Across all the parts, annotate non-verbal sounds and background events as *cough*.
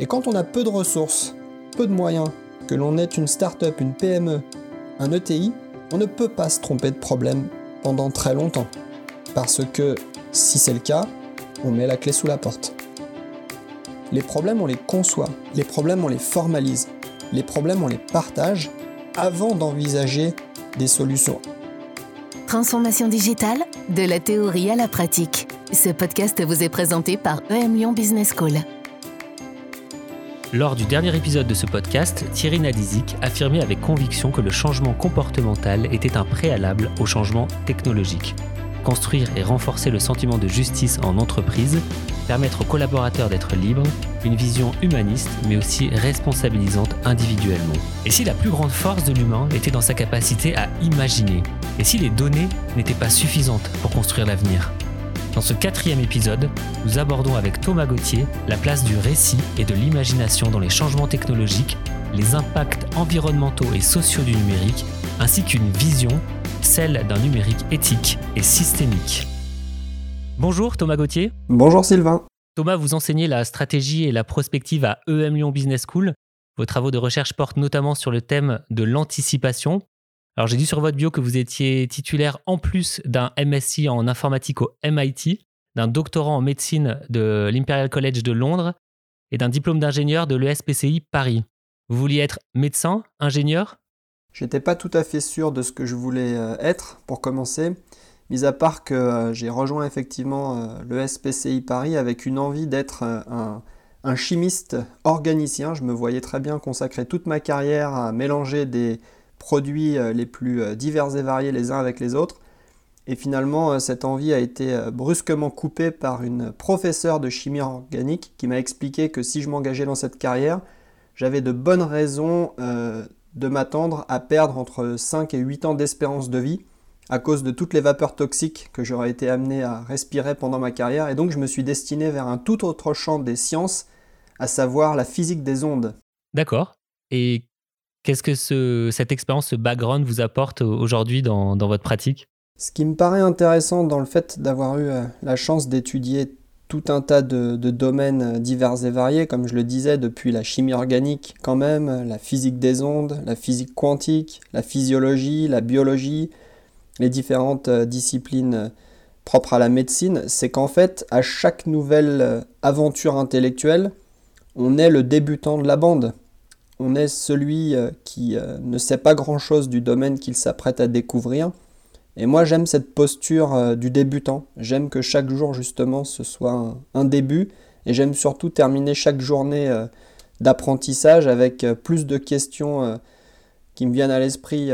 Et quand on a peu de ressources, peu de moyens, que l'on est une start-up, une PME, un ETI, on ne peut pas se tromper de problème pendant très longtemps. Parce que si c'est le cas, on met la clé sous la porte. Les problèmes, on les conçoit, les problèmes, on les formalise, les problèmes, on les partage avant d'envisager des solutions. Transformation digitale, de la théorie à la pratique. Ce podcast vous est présenté par EM Lyon Business School. Lors du dernier épisode de ce podcast, Thierry Nadizik affirmait avec conviction que le changement comportemental était un préalable au changement technologique. Construire et renforcer le sentiment de justice en entreprise, permettre aux collaborateurs d'être libres, une vision humaniste mais aussi responsabilisante individuellement. Et si la plus grande force de l'humain était dans sa capacité à imaginer? Et si les données n'étaient pas suffisantes pour construire l'avenir? Dans ce quatrième épisode, nous abordons avec Thomas Gauthier la place du récit et de l'imagination dans les changements technologiques, les impacts environnementaux et sociaux du numérique, ainsi qu'une vision, celle d'un numérique éthique et systémique. Bonjour Thomas Gauthier. Bonjour Sylvain. Thomas, vous enseignez la stratégie et la prospective à EM Lyon Business School. Vos travaux de recherche portent notamment sur le thème de l'anticipation, alors j'ai dit sur votre bio que vous étiez titulaire en plus d'un MSc en informatique au MIT, d'un doctorat en médecine de l'Imperial College de Londres et d'un diplôme d'ingénieur de l'ESPCI Paris. Vous vouliez être médecin, ingénieur? J'étais pas tout à fait sûr de ce que je voulais euh, être pour commencer, mis à part que euh, j'ai rejoint effectivement euh, le SPCI Paris avec une envie d'être un chimiste organicien. Je me voyais très bien consacrer toute ma carrière à mélanger des produits euh, les plus euh, divers et variés les uns avec les autres. Et finalement, euh, cette envie a été brusquement coupée par une professeure de chimie organique qui m'a expliqué que si je m'engageais dans cette carrière, j'avais de bonnes raisons de m'attendre à perdre entre 5 et 8 ans d'espérance de vie à cause de toutes les vapeurs toxiques que j'aurais été amené à respirer pendant ma carrière. Et donc je me suis destiné vers un tout autre champ des sciences, à savoir la physique des ondes. D'accord. Et Qu'est-ce que cette expérience, ce background vous apporte aujourd'hui dans, votre pratique? Ce qui me paraît intéressant dans le fait d'avoir eu euh, la chance d'étudier tout un tas de, domaines euh, divers et variés, comme je le disais, depuis la chimie organique quand même, la physique des ondes, la physique quantique, la physiologie, la biologie, les différentes euh, disciplines propres à la médecine, c'est qu'en fait, à chaque nouvelle aventure intellectuelle, on est le débutant de la bande on est celui euh, qui euh, ne sait pas grand-chose du domaine qu'il s'apprête à découvrir. Et moi j'aime cette posture euh, du débutant. J'aime que chaque jour justement ce soit un, début. Et j'aime surtout terminer chaque journée d'apprentissage avec plus de questions qui me viennent à l'esprit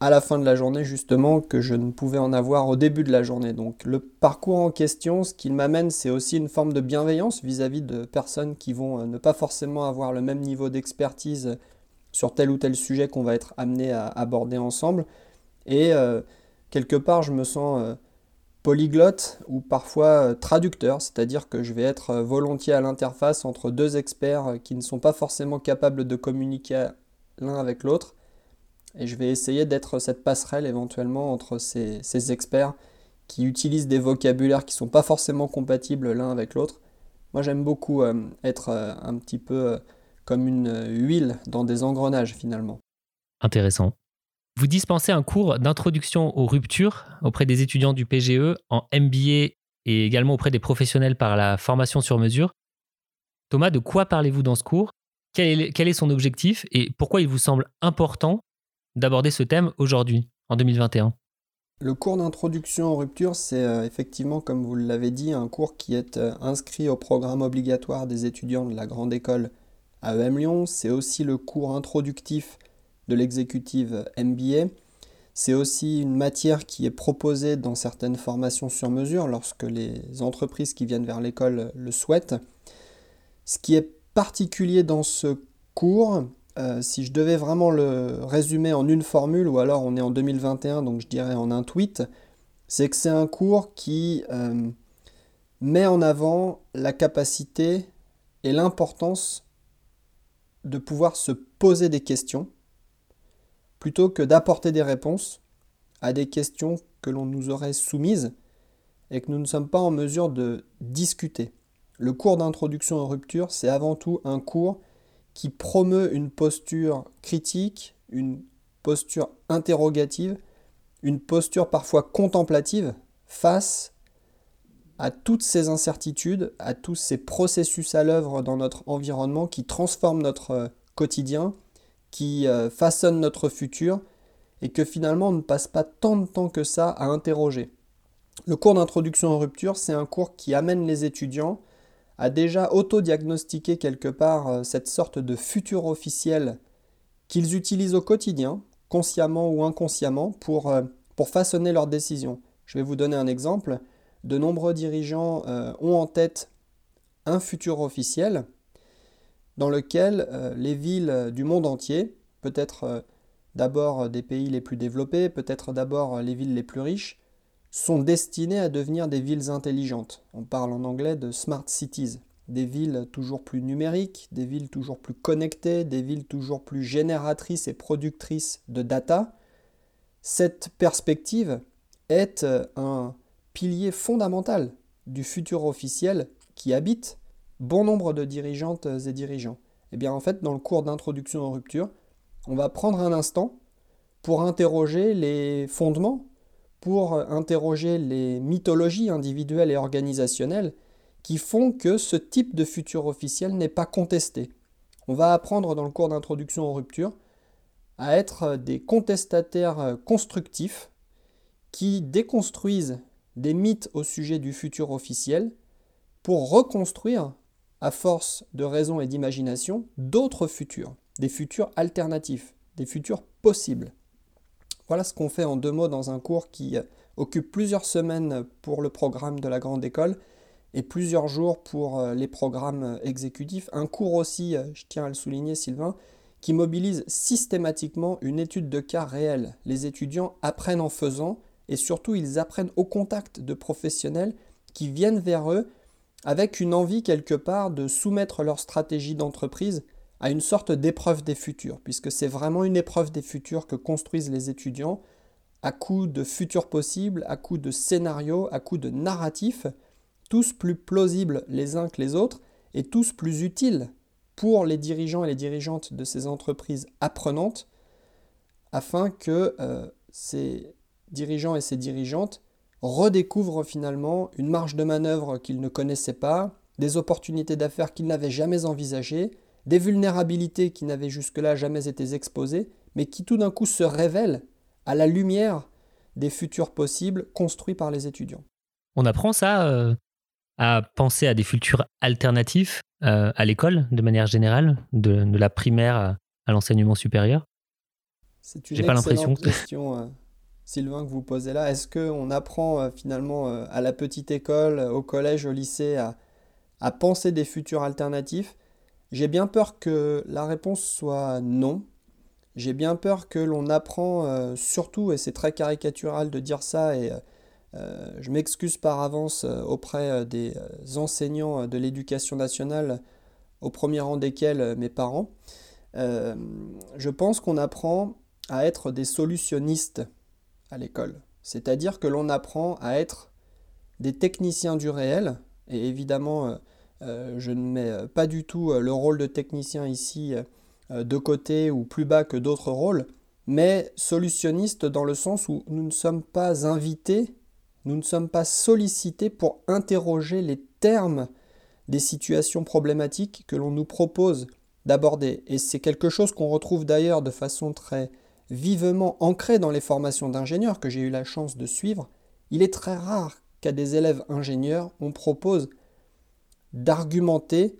à la fin de la journée justement que je ne pouvais en avoir au début de la journée. Donc le parcours en question, ce qu'il m'amène, c'est aussi une forme de bienveillance vis-à-vis de personnes qui vont euh, ne pas forcément avoir le même niveau d'expertise sur tel ou tel sujet qu'on va être amené à aborder ensemble. Et euh, quelque part, je me sens euh, polyglotte ou parfois traducteur, c'est-à-dire que je vais être volontiers à l'interface entre deux experts qui ne sont pas forcément capables de communiquer l'un avec l'autre et je vais essayer d'être cette passerelle éventuellement entre ces, experts qui utilisent des vocabulaires qui ne sont pas forcément compatibles l'un avec l'autre. Moi j'aime beaucoup euh, être euh, un petit peu euh, comme une huile dans des engrenages finalement. Intéressant. Vous dispensez un cours d'introduction aux ruptures auprès des étudiants du PGE en MBA et également auprès des professionnels par la formation sur mesure. Thomas, de quoi parlez-vous dans ce cours? Quel est son objectif et pourquoi il vous semble important d'aborder ce thème aujourd'hui, en 2021 le cours d'introduction aux ruptures, c'est euh, effectivement, comme vous l'avez dit, un cours qui est euh, inscrit au programme obligatoire des étudiants de la grande école AEM Lyon. C'est aussi le cours introductif de l'exécutive MBA. C'est aussi une matière qui est proposée dans certaines formations sur mesure lorsque les entreprises qui viennent vers l'école le souhaitent. Ce qui est particulier dans ce cours, euh, si je devais vraiment le résumer en une formule, ou alors on est en 2021, donc je dirais en un tweet, c'est que c'est un cours qui euh, met en avant la capacité et l'importance de pouvoir se poser des questions, plutôt que d'apporter des réponses à des questions que l'on nous aurait soumises et que nous ne sommes pas en mesure de discuter. Le cours d'introduction aux ruptures, c'est avant tout un cours qui promeut une posture critique, une posture interrogative, une posture parfois contemplative face à toutes ces incertitudes, à tous ces processus à l'œuvre dans notre environnement qui transforment notre euh, quotidien, qui euh, façonnent notre futur, et que finalement on ne passe pas tant de temps que ça à interroger. Le cours d'introduction aux ruptures, c'est un cours qui amène les étudiants a déjà auto-diagnostiqué quelque part euh, cette sorte de futur officiel qu'ils utilisent au quotidien, consciemment ou inconsciemment, pour, euh, façonner leurs décisions. Je vais vous donner un exemple. De nombreux dirigeants euh, ont en tête un futur officiel dans lequel les villes du monde entier, peut-être d'abord des pays les plus développés, peut-être d'abord les villes les plus riches, sont destinées à devenir des villes intelligentes. On parle en anglais de smart cities, des villes toujours plus numériques, des villes toujours plus connectées, des villes toujours plus génératrices et productrices de data. Cette perspective est euh, un pilier fondamental du futur officiel qui habite bon nombre de dirigeantes et dirigeants. Eh bien en fait, dans le cours d'introduction aux ruptures, on va prendre un instant pour interroger les fondements pour interroger les mythologies individuelles et organisationnelles qui font que ce type de futur officiel n'est pas contesté. On va apprendre dans le cours d'introduction aux ruptures à être des contestataires constructifs qui déconstruisent des mythes au sujet du futur officiel pour reconstruire, à force de raison et d'imagination, d'autres futurs, des futurs alternatifs, des futurs possibles. Voilà ce qu'on fait en deux mots dans un cours qui euh, occupe plusieurs semaines pour le programme de la grande école et plusieurs jours pour euh, les programmes euh, exécutifs. Un cours aussi, je tiens à le souligner Sylvain, qui mobilise systématiquement une étude de cas réelle. Les étudiants apprennent en faisant et surtout ils apprennent au contact de professionnels qui viennent vers eux avec une envie quelque part de soumettre leur stratégie d'entreprise à une sorte d'épreuve des futurs, puisque c'est vraiment une épreuve des futurs que construisent les étudiants à coup de futurs possibles, à coup de scénarios, à coup de narratifs, tous plus plausibles les uns que les autres et tous plus utiles pour les dirigeants et les dirigeantes de ces entreprises apprenantes, afin que euh, ces dirigeants et ces dirigeantes redécouvrent finalement une marge de manœuvre qu'ils ne connaissaient pas, des opportunités d'affaires qu'ils n'avaient jamais envisagées, des vulnérabilités qui n'avaient jusque-là jamais été exposées, mais qui tout d'un coup se révèlent à la lumière des futurs possibles construits par les étudiants. On apprend ça euh, à penser à des futurs alternatifs euh, à l'école, de manière générale, de, la primaire à, l'enseignement supérieur C'est une pas question, euh, Sylvain, que vous posez là. Est-ce qu'on apprend finalement à la petite école, au collège, au lycée, à penser des futurs alternatifs j'ai bien peur que la réponse soit non. J'ai bien peur que l'on apprend euh, surtout, et c'est très caricatural de dire ça, et euh, je m'excuse par avance euh, auprès des enseignants de l'éducation nationale, au premier rang desquels mes parents. je pense qu'on apprend à être des solutionnistes à l'école. C'est-à-dire que l'on apprend à être des techniciens du réel, et évidemment euh, je ne mets euh, pas du tout euh, le rôle de technicien ici de côté ou plus bas que d'autres rôles, mais solutionniste dans le sens où nous ne sommes pas invités, nous ne sommes pas sollicités pour interroger les termes des situations problématiques que l'on nous propose d'aborder. Et c'est quelque chose qu'on retrouve d'ailleurs de façon très vivement ancrée dans les formations d'ingénieurs que j'ai eu la chance de suivre. Il est très rare qu'à des élèves ingénieurs, on propose d'argumenter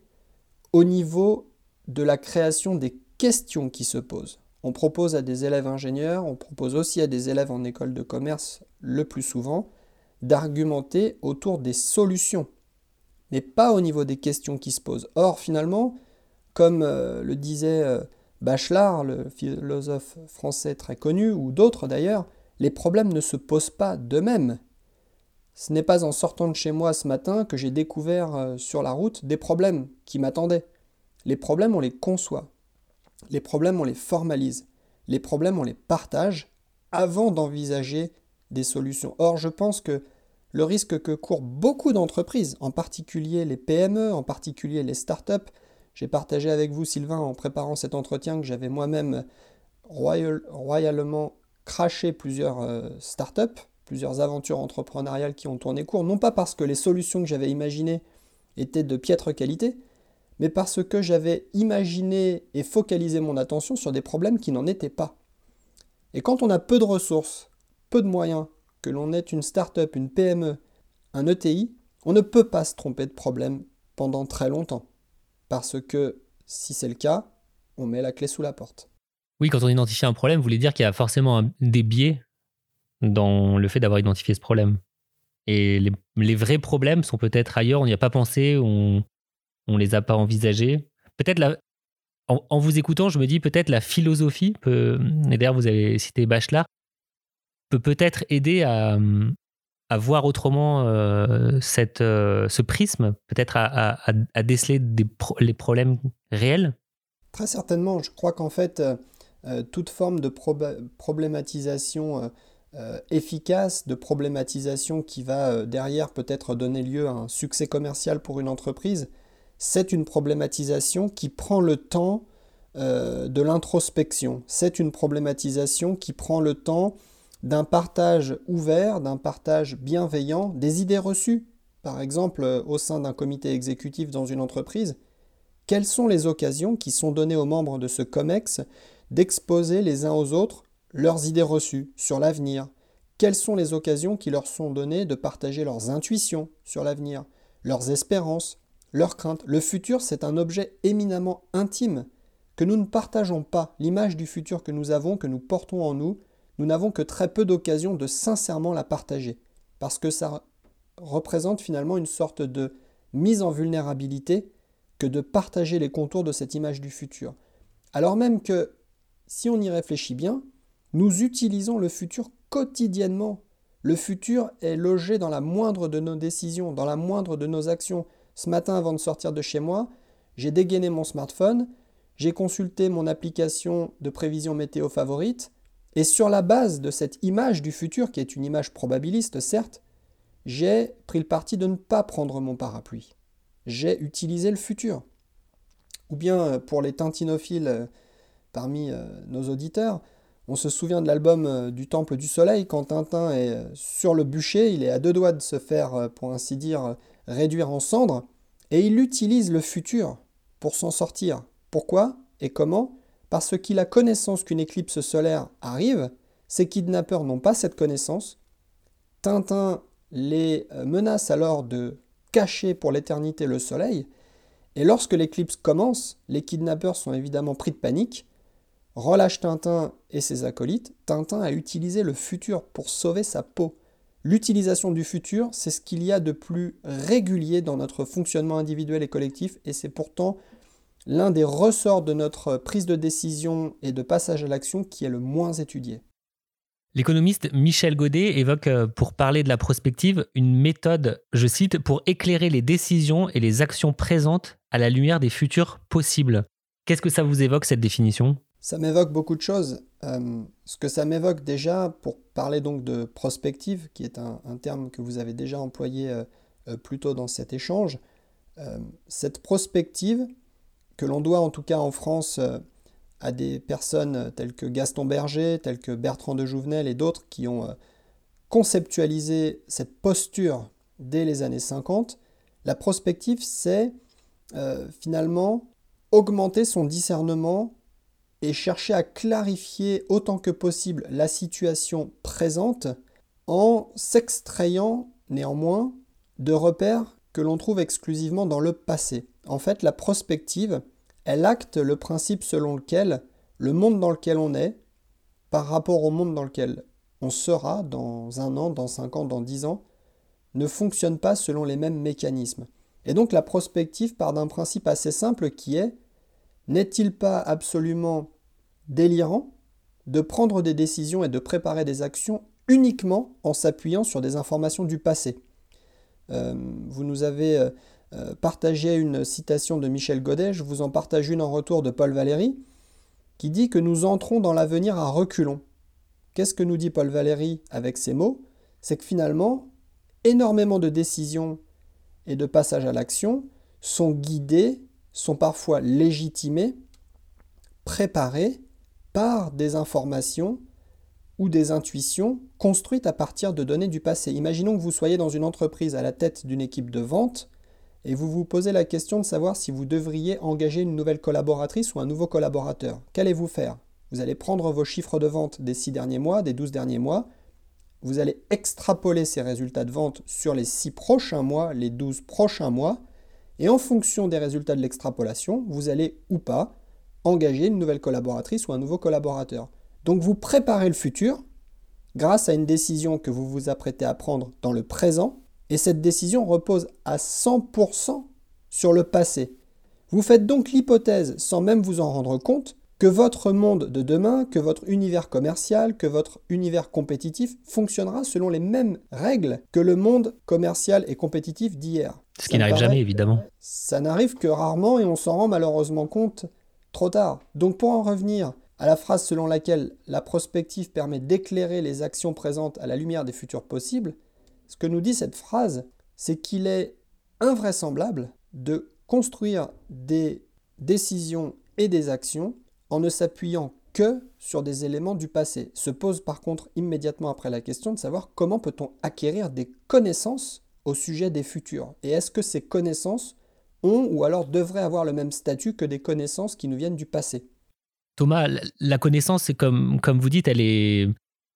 au niveau de la création des questions qui se posent. On propose à des élèves ingénieurs, on propose aussi à des élèves en école de commerce le plus souvent, d'argumenter autour des solutions, mais pas au niveau des questions qui se posent. Or, finalement, comme euh, le disait euh, Bachelard, le philosophe français très connu, ou d'autres d'ailleurs, les problèmes ne se posent pas d'eux-mêmes, ce n'est pas en sortant de chez moi ce matin que j'ai découvert euh, sur la route des problèmes qui m'attendaient. Les problèmes, on les conçoit. Les problèmes, on les formalise. Les problèmes, on les partage avant d'envisager des solutions. Or, je pense que le risque que courent beaucoup d'entreprises, en particulier les PME, en particulier les startups. J'ai partagé avec vous, Sylvain, en préparant cet entretien, que j'avais moi-même royalement craché plusieurs euh, startups, plusieurs aventures entrepreneuriales qui ont tourné court, non pas parce que les solutions que j'avais imaginées étaient de piètre qualité, mais parce que j'avais imaginé et focalisé mon attention sur des problèmes qui n'en étaient pas. Et quand on a peu de ressources, peu de moyens, que l'on est une start-up, une PME, un ETI, on ne peut pas se tromper de problème pendant très longtemps. Parce que si c'est le cas, on met la clé sous la porte. Oui, quand on identifie un problème, vous voulez dire qu'il y a forcément des biais dans le fait d'avoir identifié ce problème. Et les, vrais problèmes sont peut-être ailleurs, on n'y a pas pensé, on ne les a pas envisagés. Peut-être en, vous écoutant, je me dis peut-être la philosophie peut, et d'ailleurs vous avez cité Bachelard, peut peut-être aider à, à, voir autrement euh, cette, euh, ce prisme, peut-être à, à, déceler les problèmes réels Très certainement. Je crois qu'en fait, euh, toute forme de problématisation efficace, de problématisation qui va derrière peut-être donner lieu à un succès commercial pour une entreprise, c'est une problématisation qui prend le temps de l'introspection. C'est une problématisation qui prend le temps d'un partage ouvert, d'un partage bienveillant, des idées reçues. Par exemple, euh, au sein d'un comité exécutif dans une entreprise, quelles sont les occasions qui sont données aux membres de ce COMEX d'exposer les uns aux autres leurs idées reçues sur l'avenir Quelles sont les occasions qui leur sont données de partager leurs intuitions sur l'avenir, leurs espérances, leurs craintes? Le futur, c'est un objet éminemment intime que nous ne partageons pas. L'image du futur que nous avons, que nous portons en nous, nous n'avons que très peu d'occasions de sincèrement la partager, parce que ça représente finalement une sorte de mise en vulnérabilité que de partager les contours de cette image du futur. Alors même que, si on y réfléchit bien, nous utilisons le futur quotidiennement. Le futur est logé dans la moindre de nos décisions, dans la moindre de nos actions. Ce matin, avant de sortir de chez moi, j'ai dégainé mon smartphone, j'ai consulté mon application de prévision météo favorite, et sur la base de cette image du futur, qui est une image probabiliste, certes, j'ai pris le parti de ne pas prendre mon parapluie. J'ai utilisé le futur. Ou bien pour les tintinophiles euh, parmi euh, nos auditeurs, on se souvient de l'album du Temple du Soleil, quand Tintin est sur le bûcher, il est à deux doigts de se faire, pour ainsi dire, réduire en cendres, et il utilise le futur pour s'en sortir. Pourquoi et comment? Parce qu'il a connaissance qu'une éclipse solaire arrive, ces kidnappeurs n'ont pas cette connaissance. Tintin les euh, menace alors de cacher pour l'éternité le soleil, et lorsque l'éclipse commence, les kidnappeurs sont évidemment pris de panique, relâchent Tintin et ses acolytes, Tintin a utilisé le futur pour sauver sa peau. L'utilisation du futur, c'est ce qu'il y a de plus régulier dans notre fonctionnement individuel et collectif, et c'est pourtant l'un des ressorts de notre prise de décision et de passage à l'action qui est le moins étudié. L'économiste Michel Godet évoque, euh, pour parler de la prospective, une méthode, je cite, pour éclairer les décisions et les actions présentes à la lumière des futurs possibles. Qu'est-ce que ça vous évoque, cette définition? Ça m'évoque beaucoup de choses. Euh, ce que ça m'évoque déjà, pour parler donc de prospective, qui est un, terme que vous avez déjà employé euh, plus tôt dans cet échange, cette prospective, que l'on doit en tout cas en France euh, à des personnes telles que Gaston Berger, telles que Bertrand de Jouvenel et d'autres qui ont euh, conceptualisé cette posture dès les années 50, la prospective, c'est euh, finalement augmenter son discernement et chercher à clarifier autant que possible la situation présente en s'extrayant néanmoins de repères que l'on trouve exclusivement dans le passé. En fait, la prospective, elle acte le principe selon lequel le monde dans lequel on est, par rapport au monde dans lequel on sera dans un an, dans cinq ans, dans dix ans, ne fonctionne pas selon les mêmes mécanismes. Et donc la prospective part d'un principe assez simple qui est n'est-il pas absolument délirant de prendre des décisions et de préparer des actions uniquement en s'appuyant sur des informations du passé? Euh, Vous nous avez euh, euh, partager une citation de Michel Godet, je vous en partage une en retour de Paul Valéry, qui dit que nous entrons dans l'avenir à reculons. Qu'est-ce que nous dit Paul Valéry avec ces mots? C'est que finalement, énormément de décisions et de passages à l'action sont guidés, sont parfois légitimés, préparés par des informations ou des intuitions construites à partir de données du passé. Imaginons que vous soyez dans une entreprise à la tête d'une équipe de vente et vous vous posez la question de savoir si vous devriez engager une nouvelle collaboratrice ou un nouveau collaborateur. Qu'allez-vous faire? Vous allez prendre vos chiffres de vente des 6 derniers mois, des 12 derniers mois, vous allez extrapoler ces résultats de vente sur les 6 prochains mois, les 12 prochains mois, et en fonction des résultats de l'extrapolation, vous allez ou pas engager une nouvelle collaboratrice ou un nouveau collaborateur. Donc vous préparez le futur grâce à une décision que vous vous apprêtez à prendre dans le présent, et cette décision repose à 100% sur le passé. Vous faites donc l'hypothèse, sans même vous en rendre compte, que votre monde de demain, que votre univers commercial, que votre univers compétitif fonctionnera selon les mêmes règles que le monde commercial et compétitif d'hier. Ce qui n'arrive jamais, évidemment. Ça n'arrive que rarement et on s'en rend malheureusement compte trop tard. Donc pour en revenir à la phrase selon laquelle la prospective permet d'éclairer les actions présentes à la lumière des futurs possibles, ce que nous dit cette phrase, c'est qu'il est invraisemblable de construire des décisions et des actions en ne s'appuyant que sur des éléments du passé. Se pose par contre immédiatement après la question de savoir comment peut-on acquérir des connaissances au sujet des futurs. Et est-ce que ces connaissances ont ou alors devraient avoir le même statut que des connaissances qui nous viennent du passé? Thomas, la connaissance, c'est comme, comme vous dites, elle est,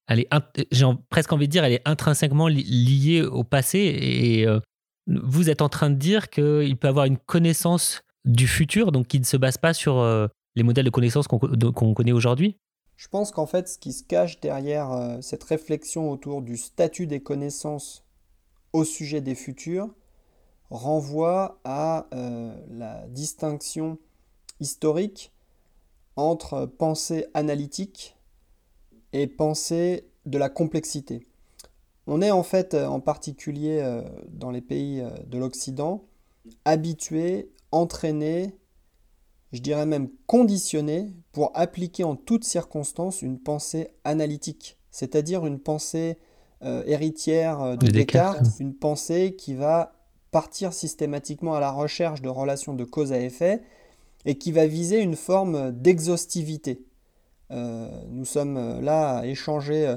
elle est j'ai presque envie de dire, elle est intrinsèquement liée au passé. Et euh, vous êtes en train de dire qu'il peut avoir une connaissance du futur, donc qui ne se base pas sur euh, les modèles de connaissances qu'on connaît aujourd'hui? Je pense qu'en fait, ce qui se cache derrière euh, cette réflexion autour du statut des connaissances au sujet des futurs renvoie à euh, la distinction historique entre pensée analytique et pensée de la complexité. On est en fait, en particulier euh, dans les pays de l'Occident, habitué, entraîné je dirais même conditionné pour appliquer en toutes circonstances une pensée analytique, c'est-à-dire une pensée euh, héritière euh, de, Descartes, une pensée qui va partir systématiquement à la recherche de relations de cause à effet et qui va viser une forme d'exhaustivité. Euh, nous sommes là à échanger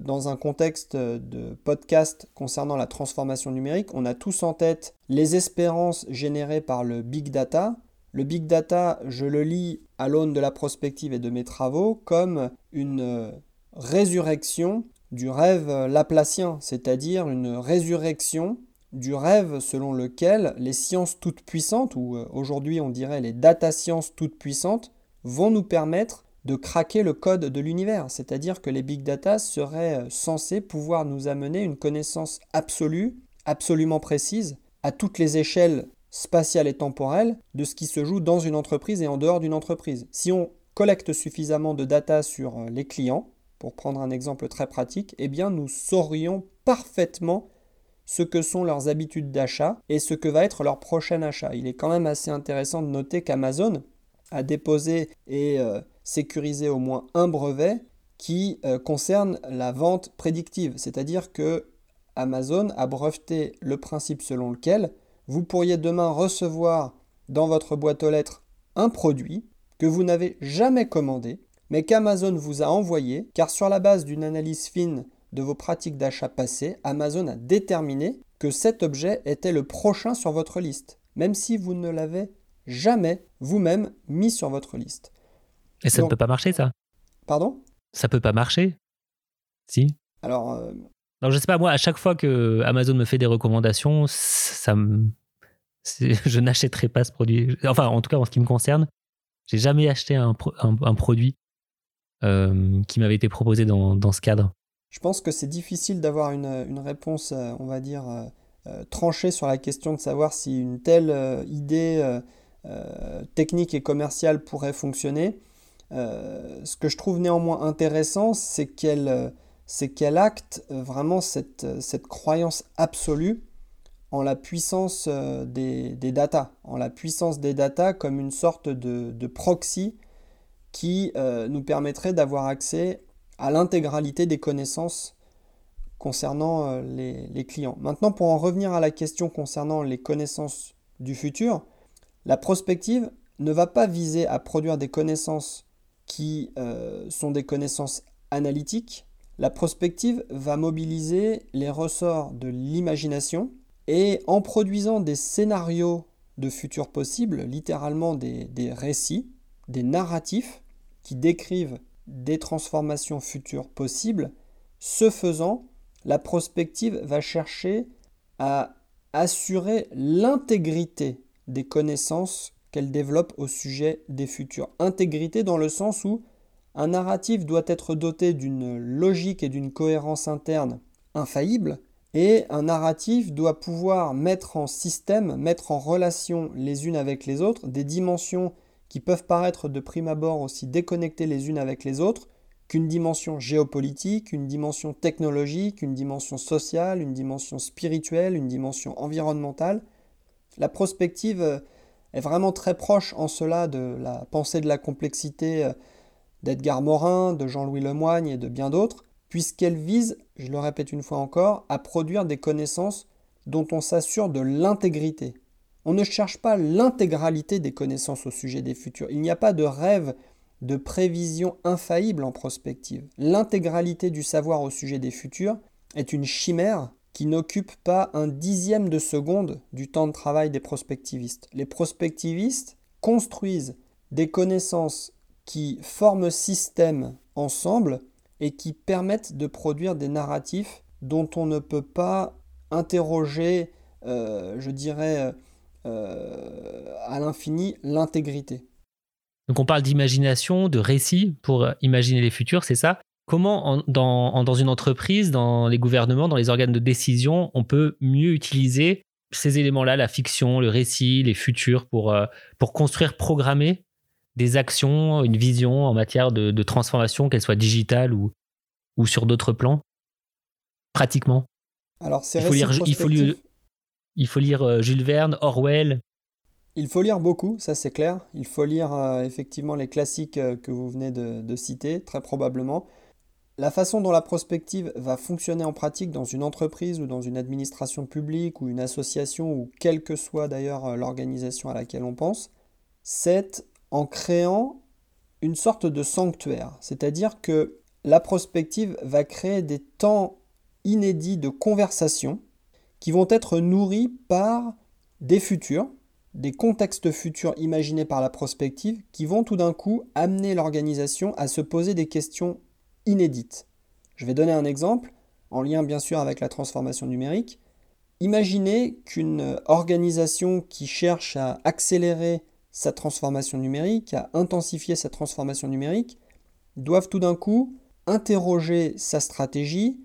dans un contexte de podcast concernant la transformation numérique. On a tous en tête les espérances générées par le big data, le big data, je le lis à l'aune de la prospective et de mes travaux comme une euh, résurrection du rêve laplacien, c'est-à-dire une résurrection du rêve selon lequel les sciences toutes puissantes, ou euh, aujourd'hui on dirait les data sciences toutes puissantes, vont nous permettre de craquer le code de l'univers, c'est-à-dire que les big data seraient euh, censés pouvoir nous amener une connaissance absolue, absolument précise, à toutes les échelles spatiale et temporelle de ce qui se joue dans une entreprise et en dehors d'une entreprise. Si on collecte suffisamment de data sur euh, les clients, pour prendre un exemple très pratique, eh nous saurions parfaitement ce que sont leurs habitudes d'achat et ce que va être leur prochain achat. Il est quand même assez intéressant de noter qu'Amazon a déposé et euh, sécurisé au moins un brevet qui euh, concerne la vente prédictive, c'est-à-dire que Amazon a breveté le principe selon lequel vous pourriez demain recevoir dans votre boîte aux lettres un produit que vous n'avez jamais commandé, mais qu'Amazon vous a envoyé, car sur la base d'une analyse fine de vos pratiques d'achat passées, Amazon a déterminé que cet objet était le prochain sur votre liste, même si vous ne l'avez jamais vous-même mis sur votre liste. Et ça ne peut pas marcher, ça Pardon? Ça peut pas marcher Si Alors, euh, non, je sais pas, moi, à chaque fois que Amazon me fait des recommandations, ça me... *laughs* je n'achèterai pas ce produit. Enfin, en tout cas, en ce qui me concerne, j'ai jamais acheté un, un, produit euh, qui m'avait été proposé dans, dans, ce cadre. Je pense que c'est difficile d'avoir une, une, réponse, euh, on va dire, euh, tranchée sur la question de savoir si une telle idée technique et commerciale pourrait fonctionner. ce que je trouve néanmoins intéressant, c'est qu'elle qu'elle acte vraiment cette, cette, croyance absolue en la puissance des, des datas, en la puissance des datas comme une sorte de, de proxy qui nous permettrait d'avoir accès à l'intégralité des connaissances concernant euh, les, clients. Maintenant, pour en revenir à la question concernant les connaissances du futur, la prospective ne va pas viser à produire des connaissances qui euh, sont des connaissances analytiques. La prospective va mobiliser les ressorts de l'imagination et en produisant des scénarios de futur possibles, littéralement des récits, des narratifs qui décrivent des transformations futures possibles, ce faisant, la prospective va chercher à assurer l'intégrité des connaissances qu'elle développe au sujet des futurs. Intégrité dans le sens où un narratif doit être doté d'une logique et d'une cohérence interne infaillible, et un narratif doit pouvoir mettre en système, mettre en relation les unes avec les autres des dimensions qui peuvent paraître de prime abord aussi déconnectées les unes avec les autres, qu'une dimension géopolitique, une dimension technologique, une dimension sociale, une dimension spirituelle, une dimension environnementale. La prospective euh, est vraiment très proche en cela de la pensée de la complexité euh, d'Edgar Morin, de Jean-Louis Lemoigne et de bien d'autres, puisqu'elle vise, je le répète une fois encore, à produire des connaissances dont on s'assure de l'intégrité. On ne cherche pas l'intégralité des connaissances au sujet des futurs. Il n'y a pas de rêve de prévision infaillible en prospective. L'intégralité du savoir au sujet des futurs est une chimère qui n'occupe pas un dixième de seconde du temps de travail des prospectivistes. Les prospectivistes construisent des connaissances qui forment système ensemble et qui permettent de produire des narratifs dont on ne peut pas interroger, euh, je dirais, euh, à l'infini l'intégrité. Donc on parle d'imagination, de récit pour imaginer les futurs, c'est ça? Comment dans, dans, une entreprise, dans les gouvernements, dans les organes de décision, on peut mieux utiliser ces éléments-là, la fiction, le récit, les futurs, pour, euh, pour construire, programmer des actions, une vision en matière de, transformation, qu'elle soit digitale ou, ou sur d'autres plans? Pratiquement? Alors, c'est il, faut lire, il faut lire euh, Jules Verne, Orwell, il faut lire beaucoup, ça c'est clair. Il faut lire euh, effectivement les classiques euh, que vous venez de, citer, très probablement. La façon dont la prospective va fonctionner en pratique dans une entreprise ou dans une administration publique ou une association ou quelle que soit d'ailleurs l'organisation à laquelle on pense, c'est en créant une sorte de sanctuaire. C'est-à-dire que la prospective va créer des temps inédits de conversation qui vont être nourris par des futurs, des contextes futurs imaginés par la prospective qui vont tout d'un coup amener l'organisation à se poser des questions inédites. Je vais donner un exemple, en lien bien sûr avec la transformation numérique. Imaginez qu'une organisation qui cherche à accélérer sa transformation numérique, à intensifier sa transformation numérique, doive tout d'un coup interroger sa stratégie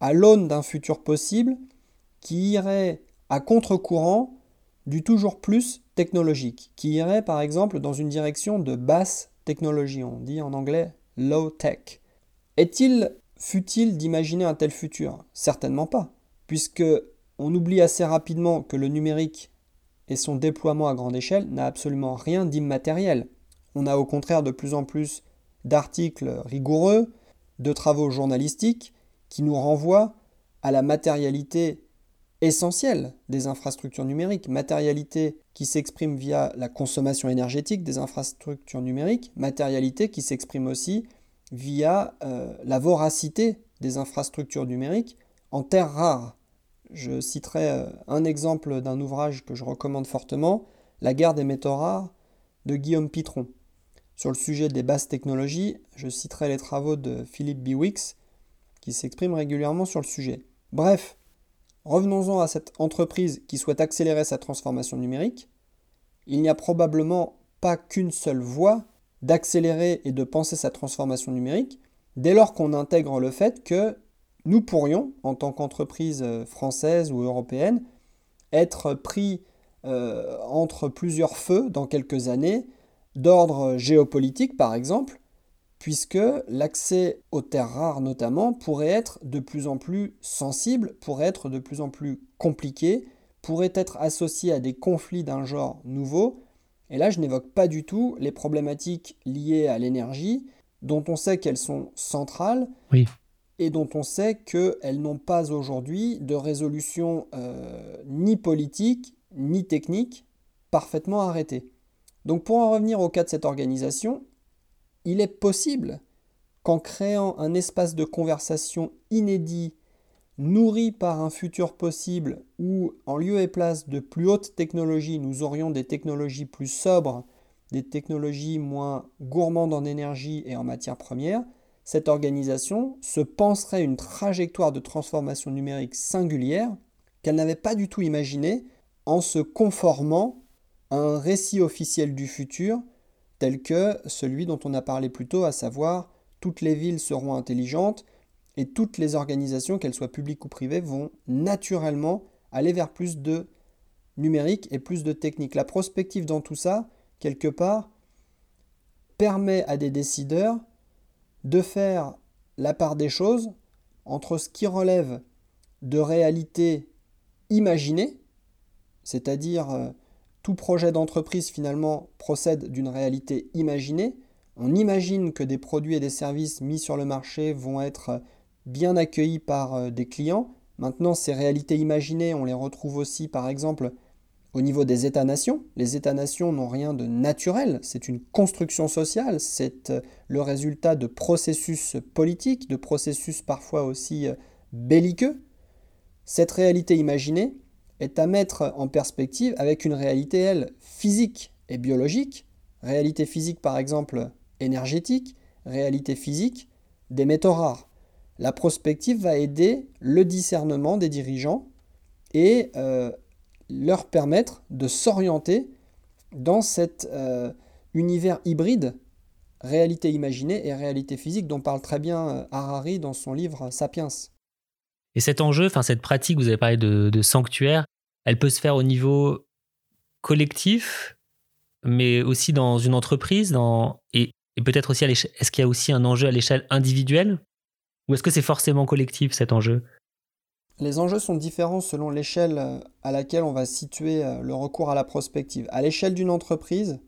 à l'aune d'un futur possible qui irait à contre-courant du toujours plus technologique, qui irait par exemple dans une direction de basse technologie, on dit en anglais low tech. Est-il futile d'imaginer un tel futur? Certainement pas, puisque on oublie assez rapidement que le numérique et son déploiement à grande échelle n'a absolument rien d'immatériel. On a au contraire de plus en plus d'articles rigoureux, de travaux journalistiques qui nous renvoient à la matérialité essentielle des infrastructures numériques, matérialité qui s'exprime via la consommation énergétique des infrastructures numériques, matérialité qui s'exprime aussi via euh, la voracité des infrastructures numériques en terres rares. Je citerai euh, un exemple d'un ouvrage que je recommande fortement, La guerre des métaux rares de Guillaume Pitron. Sur le sujet des basses technologies, je citerai les travaux de Philippe Biwix qui s'exprime régulièrement sur le sujet. Bref, Revenons-en à cette entreprise qui souhaite accélérer sa transformation numérique. Il n'y a probablement pas qu'une seule voie d'accélérer et de penser sa transformation numérique, dès lors qu'on intègre le fait que nous pourrions, en tant qu'entreprise euh, française ou européenne, être pris euh, entre plusieurs feux dans quelques années, d'ordre géopolitique par exemple, puisque l'accès aux terres rares notamment pourrait être de plus en plus sensible, pourrait être de plus en plus compliqué, pourrait être associé à des conflits d'un genre nouveau. Et là, je n'évoque pas du tout les problématiques liées à l'énergie, dont on sait qu'elles sont centrales, oui. et dont on sait qu'elles n'ont pas aujourd'hui de résolution euh, ni politique ni technique parfaitement arrêtée. Donc pour en revenir au cas de cette organisation, il est possible qu'en créant un espace de conversation inédit, nourri par un futur possible où, en lieu et place de plus hautes technologies, nous aurions des technologies plus sobres, des technologies moins gourmandes en énergie et en matières premières, cette organisation se penserait une trajectoire de transformation numérique singulière qu'elle n'avait pas du tout imaginée en se conformant à un récit officiel du futur tel que celui dont on a parlé plus tôt, à savoir toutes les villes seront intelligentes et toutes les organisations, qu'elles soient publiques ou privées, vont naturellement aller vers plus de numérique et plus de technique. La prospective dans tout ça, quelque part, permet à des décideurs de faire la part des choses entre ce qui relève de réalité imaginée, c'est-à-dire euh, tout projet d'entreprise finalement procède d'une réalité imaginée. On imagine que des produits et des services mis sur le marché vont être bien accueillis par euh, des clients. Maintenant, ces réalités imaginées, on les retrouve aussi par exemple au niveau des États-nations. Les États-nations n'ont rien de naturel, c'est une construction sociale, c'est euh, le résultat de processus politiques, de processus parfois aussi euh, belliqueux. Cette réalité imaginée, est à mettre en perspective avec une réalité, elle, physique et biologique, réalité physique par exemple énergétique, réalité physique des métaux rares. La prospective va aider le discernement des dirigeants et euh, leur permettre de s'orienter dans cet euh, univers hybride, réalité imaginée et réalité physique, dont parle très bien euh, Harari dans son livre Sapiens. Et cet enjeu, enfin cette pratique, vous avez parlé de sanctuaire, elle peut se faire au niveau collectif, mais aussi dans une entreprise, et, peut-être aussi. Est-ce qu'il y a aussi un enjeu à l'échelle individuelle? Ou est-ce que c'est forcément collectif cet enjeu? Les enjeux sont différents selon l'échelle euh, à laquelle on va situer euh, le recours à la prospective. À l'échelle d'une entreprise,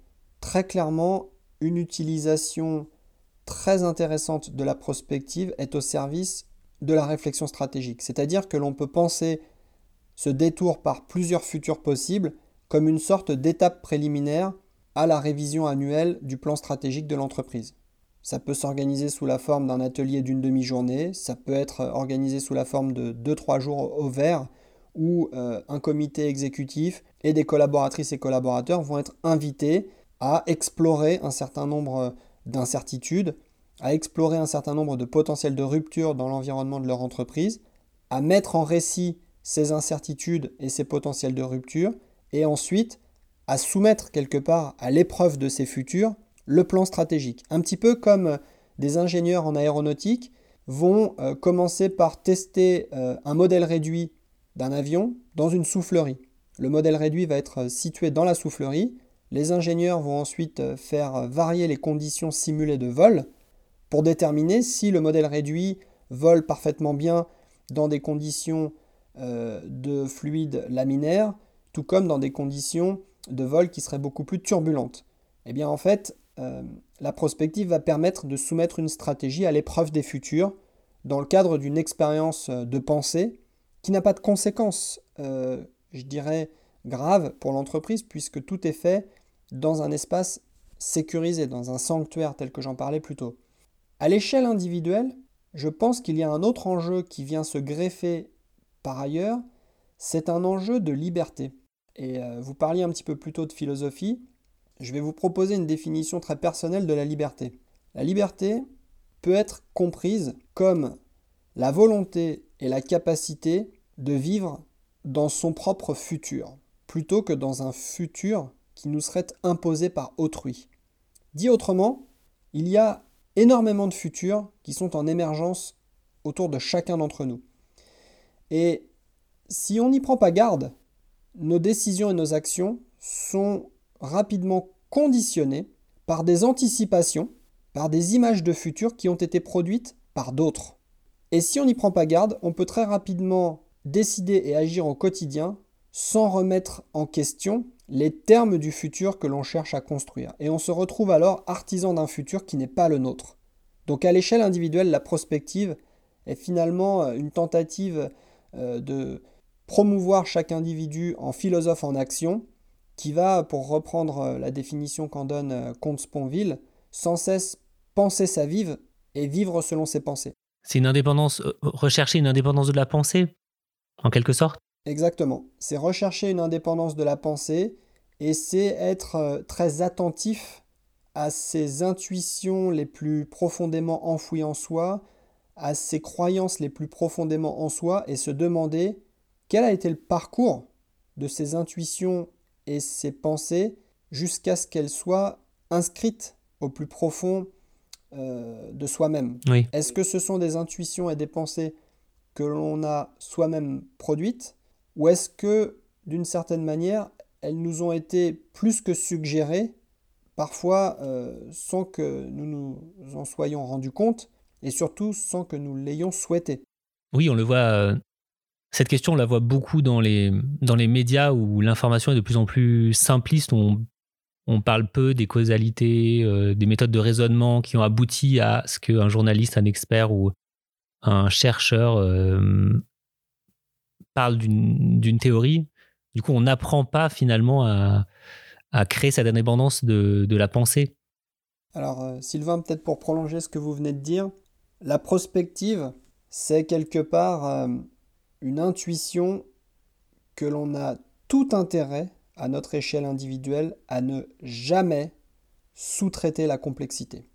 très clairement, une utilisation très intéressante de la prospective est au service de la réflexion stratégique. C'est-à-dire que l'on peut penser ce détour par plusieurs futurs possibles comme une sorte d'étape préliminaire à la révision annuelle du plan stratégique de l'entreprise. Ça peut s'organiser sous la forme d'un atelier d'une demi-journée, ça peut être organisé sous la forme de 2-3 jours au vert, où euh, un comité exécutif et des collaboratrices et collaborateurs vont être invités à explorer un certain nombre d'incertitudes, à explorer un certain nombre de potentiels de rupture dans l'environnement de leur entreprise, à mettre en récit ces incertitudes et ces potentiels de rupture, et ensuite à soumettre quelque part à l'épreuve de ces futurs le plan stratégique. Un petit peu comme euh, des ingénieurs en aéronautique vont euh, commencer par tester euh, un modèle réduit d'un avion dans une soufflerie. Le modèle réduit va être situé dans la soufflerie. Les ingénieurs vont ensuite faire varier les conditions simulées de vol pour déterminer si le modèle réduit vole parfaitement bien dans des conditions euh, de fluide laminaire, tout comme dans des conditions de vol qui seraient beaucoup plus turbulentes. Eh bien en fait, euh, la prospective va permettre de soumettre une stratégie à l'épreuve des futurs dans le cadre d'une expérience euh, de pensée qui n'a pas de conséquences, je dirais, graves pour l'entreprise puisque tout est fait dans un espace sécurisé, dans un sanctuaire tel que j'en parlais plus tôt. À l'échelle individuelle, je pense qu'il y a un autre enjeu qui vient se greffer par ailleurs, c'est un enjeu de liberté. Et euh, vous parliez un petit peu plus tôt de philosophie, je vais vous proposer une définition très personnelle de la liberté. La liberté peut être comprise comme la volonté et la capacité de vivre dans son propre futur, plutôt que dans un futur qui nous serait imposé par autrui. Dit autrement, il y a énormément de futurs qui sont en émergence autour de chacun d'entre nous. Et si on n'y prend pas garde, nos décisions et nos actions sont rapidement conditionnées par des anticipations, par des images de futur qui ont été produites par d'autres. Et si on n'y prend pas garde, on peut très rapidement décider et agir au quotidien sans remettre en question les termes du futur que l'on cherche à construire. Et on se retrouve alors artisan d'un futur qui n'est pas le nôtre. Donc à l'échelle individuelle, la prospective est finalement une tentative de promouvoir chaque individu en philosophe en action, qui va, pour reprendre la définition qu'en donne Comte Sponville, sans cesse penser sa vive et vivre selon ses pensées. C'est une indépendance, rechercher une indépendance de la pensée, en quelque sorte? Exactement. C'est rechercher une indépendance de la pensée et c'est être euh, très attentif à ses intuitions les plus profondément enfouies en soi, à ses croyances les plus profondément en soi et se demander quel a été le parcours de ces intuitions et ces pensées jusqu'à ce qu'elles soient inscrites au plus profond euh, de soi-même. Est-ce que ce sont des intuitions et des pensées que l'on a soi-même produites ou est-ce que, d'une certaine manière, elles nous ont été plus que suggérées, parfois euh, sans que nous nous en soyons rendus compte, et surtout sans que nous l'ayons souhaité? Oui, on le voit. Euh, cette question, on la voit beaucoup dans les, dans les médias où l'information est de plus en plus simpliste. On, on parle peu des causalités, euh, des méthodes de raisonnement qui ont abouti à ce qu'un journaliste, un expert ou un chercheur parle d'une théorie. Du coup, on n'apprend pas finalement à, créer cette indépendance de, la pensée. Alors, euh, Sylvain, peut-être pour prolonger ce que vous venez de dire, la prospective, c'est quelque part euh, une intuition que l'on a tout intérêt, à notre échelle individuelle, à ne jamais sous-traiter la complexité.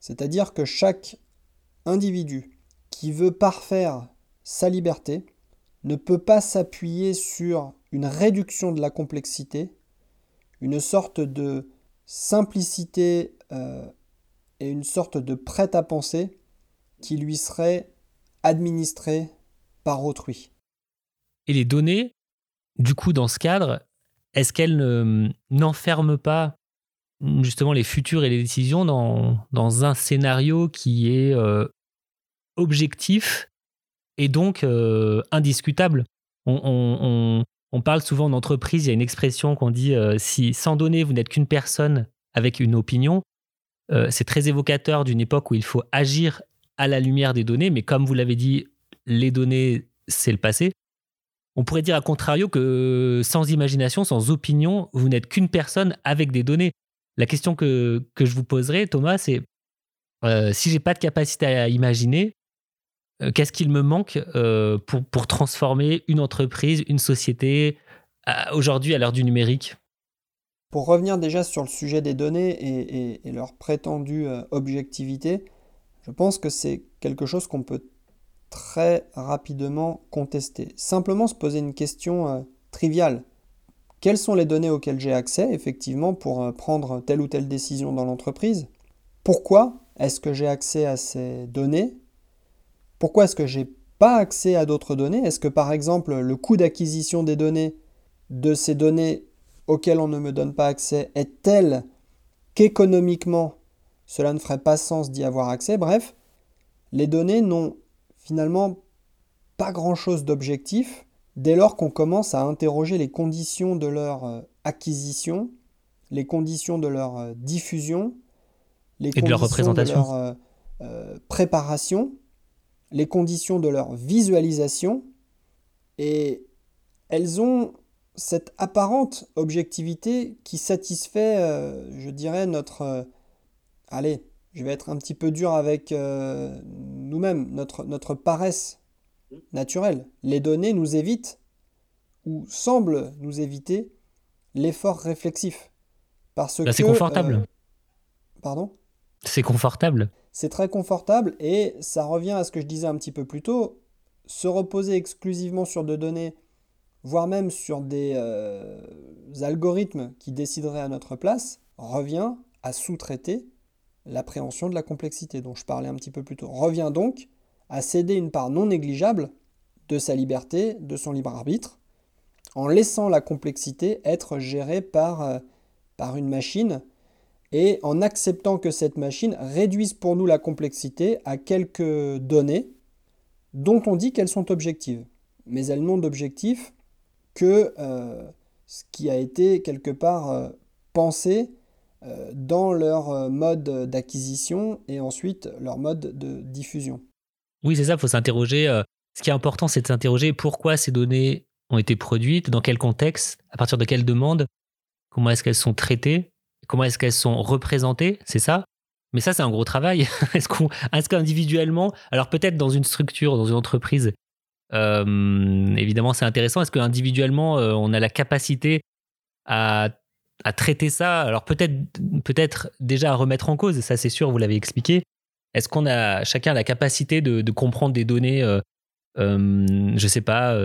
C'est-à-dire que chaque individu qui veut parfaire sa liberté ne peut pas s'appuyer sur une réduction de la complexité, une sorte de simplicité euh, et une sorte de prêt-à-penser qui lui serait administrée par autrui. Et les données, du coup, dans ce cadre, est-ce qu'elles n'enferment pas justement les futurs et les décisions dans, dans un scénario qui est euh, objectif et donc euh, indiscutable. On, parle souvent d'entreprise, il y a une expression qu'on dit euh, si sans données vous n'êtes qu'une personne avec une opinion, euh, c'est très évocateur d'une époque où il faut agir à la lumière des données, mais comme vous l'avez dit, les données, c'est le passé. On pourrait dire à contrario que sans imagination, sans opinion, vous n'êtes qu'une personne avec des données. La question que, que je vous poserai, Thomas, c'est si j'ai pas de capacité à imaginer, euh, qu'est-ce qu'il me manque euh, pour, pour transformer une entreprise, une société aujourd'hui à l'heure du numérique? Pour revenir déjà sur le sujet des données et, leur prétendue euh, objectivité, je pense que c'est quelque chose qu'on peut très rapidement contester. Simplement se poser une question triviale. Quelles sont les données auxquelles j'ai accès, effectivement, pour prendre telle ou telle décision dans l'entreprise? Pourquoi est-ce que j'ai accès à ces données? Pourquoi est-ce que j'ai pas accès à d'autres données? Est-ce que par exemple le coût d'acquisition des données de ces données auxquelles on ne me donne pas accès est tel qu'économiquement cela ne ferait pas sens d'y avoir accès? Bref, les données n'ont finalement pas grand-chose d'objectif dès lors qu'on commence à interroger les conditions de leur euh, acquisition, les conditions de leur euh, diffusion, les conditions de leur représentation. De leur euh, préparation les conditions de leur visualisation et elles ont cette apparente objectivité qui satisfait, euh, je dirais, notre... Euh, allez, je vais être un petit peu dur avec euh, nous-mêmes, notre, notre paresse naturelle. Les données nous évitent, ou semblent nous éviter, l'effort réflexif. Parce que... C'est confortable. pardon? C'est confortable. C'est très confortable et ça revient à ce que je disais un petit peu plus tôt. Se reposer exclusivement sur des données, voire même sur des euh, algorithmes qui décideraient à notre place, revient à sous-traiter l'appréhension de la complexité dont je parlais un petit peu plus tôt. Revient donc à céder une part non négligeable de sa liberté, de son libre arbitre, en laissant la complexité être gérée par, euh, par une machine et en acceptant que cette machine réduise pour nous la complexité à quelques données dont on dit qu'elles sont objectives. Mais elles n'ont d'objectif que euh, ce qui a été quelque part euh, pensé euh, dans leur mode d'acquisition et ensuite leur mode de diffusion. Oui, c'est ça, il faut s'interroger. ce qui est important, c'est de s'interroger pourquoi ces données ont été produites, dans quel contexte, à partir de quelles demandes, comment est-ce qu'elles sont traitées, comment est-ce qu'elles sont représentées, c'est ça? Mais ça, c'est un gros travail. *laughs* est-ce qu'individuellement, alors peut-être dans une structure, dans une entreprise, euh, évidemment, c'est intéressant. Est-ce qu'individuellement, euh, on a la capacité à, traiter ça? Alors peut-être, peut-être déjà à remettre en cause, ça c'est sûr, vous l'avez expliqué. Est-ce qu'on a chacun la capacité de, comprendre des données, euh, je sais pas,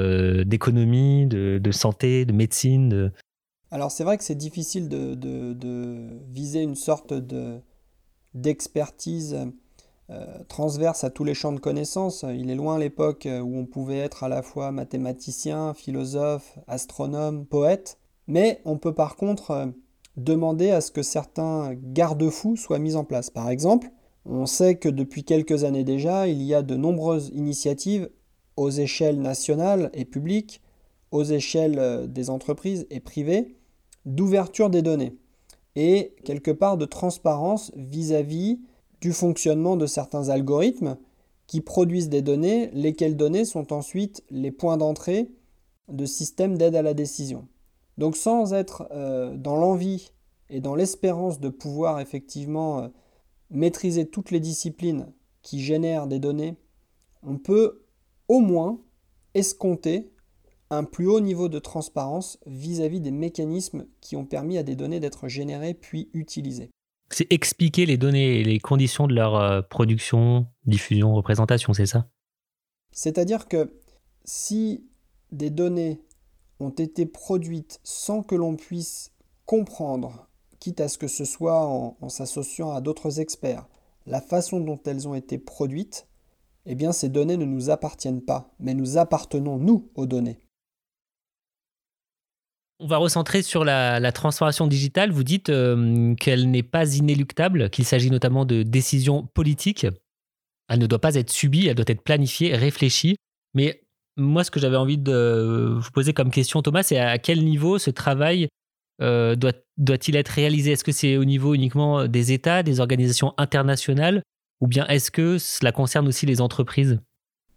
d'économie, de, santé, de médecine de... Alors c'est vrai que c'est difficile de, viser une sorte de d'expertise euh, transverse à tous les champs de connaissances. Il est loin l'époque où on pouvait être à la fois mathématicien, philosophe, astronome, poète, mais on peut par contre euh, demander à ce que certains garde-fous soient mis en place. Par exemple, on sait que depuis quelques années déjà, il y a de nombreuses initiatives aux échelles nationales et publiques, aux échelles euh, des entreprises et privées, d'ouverture des données et quelque part de transparence vis-à-vis du fonctionnement de certains algorithmes qui produisent des données, lesquelles données sont ensuite les points d'entrée de systèmes d'aide à la décision. Donc sans être euh, dans l'envie et dans l'espérance de pouvoir effectivement euh, maîtriser toutes les disciplines qui génèrent des données, on peut au moins escompter un plus haut niveau de transparence vis-à-vis des mécanismes qui ont permis à des données d'être générées puis utilisées. C'est expliquer les données et les conditions de leur euh, production, diffusion, représentation, c'est ça? C'est-à-dire que si des données ont été produites sans que l'on puisse comprendre, quitte à ce que ce soit en, en s'associant à d'autres experts, la façon dont elles ont été produites, eh bien ces données ne nous appartiennent pas, mais nous appartenons, nous, aux données. On va recentrer sur la, transformation digitale. Vous dites euh, qu'elle n'est pas inéluctable, qu'il s'agit notamment de décisions politiques. Elle ne doit pas être subie, elle doit être planifiée, réfléchie. Mais moi, ce que j'avais envie de vous poser comme question, Thomas, c'est à quel niveau ce travail euh, doit, doit-il être réalisé? Est-ce que c'est au niveau uniquement des États, des organisations internationales, ou bien est-ce que cela concerne aussi les entreprises?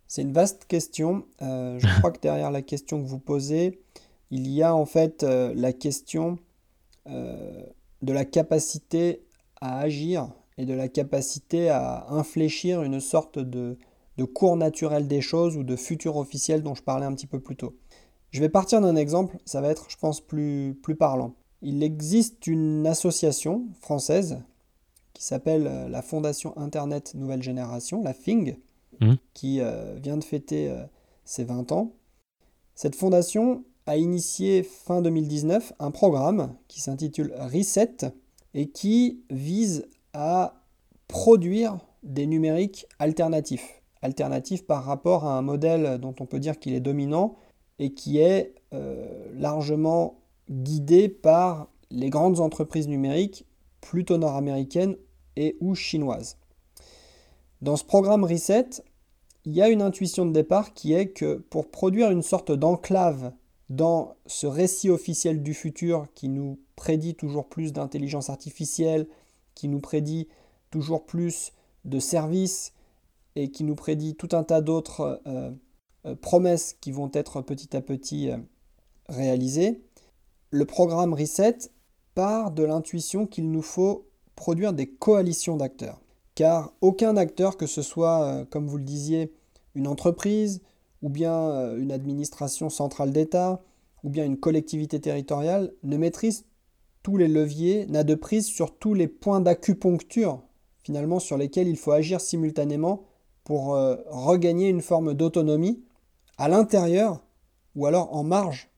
C'est une vaste question. Euh, je crois que derrière la question que vous posez, il y a en fait euh, la question euh, de la capacité à agir et de la capacité à infléchir une sorte de, cours naturel des choses ou de futur officiel dont je parlais un petit peu plus tôt. Je vais partir d'un exemple, ça va être, je pense, plus, plus parlant. Il existe une association française qui s'appelle euh, la Fondation Internet Nouvelle Génération, la FING, mmh. qui vient de fêter ses 20 ans. Cette fondation, a initié fin 2019 un programme qui s'intitule Reset et qui vise à produire des numériques alternatifs. Alternatifs par rapport à un modèle dont on peut dire qu'il est dominant et qui est euh, largement guidé par les grandes entreprises numériques plutôt nord-américaines et ou chinoises. Dans ce programme Reset, il y a une intuition de départ qui est que pour produire une sorte d'enclave dans ce récit officiel du futur qui nous prédit toujours plus d'intelligence artificielle, qui nous prédit toujours plus de services et qui nous prédit tout un tas d'autres euh, euh, promesses qui vont être petit à petit euh, réalisées, le programme Reset part de l'intuition qu'il nous faut produire des coalitions d'acteurs. Car aucun acteur, que ce soit, comme vous le disiez, une entreprise, ou bien euh, une administration centrale d'État, ou bien une collectivité territoriale, ne maîtrise tous les leviers, n'a de prise sur tous les points d'acupuncture, finalement, sur lesquels il faut agir simultanément pour euh, regagner une forme d'autonomie à l'intérieur ou alors en marge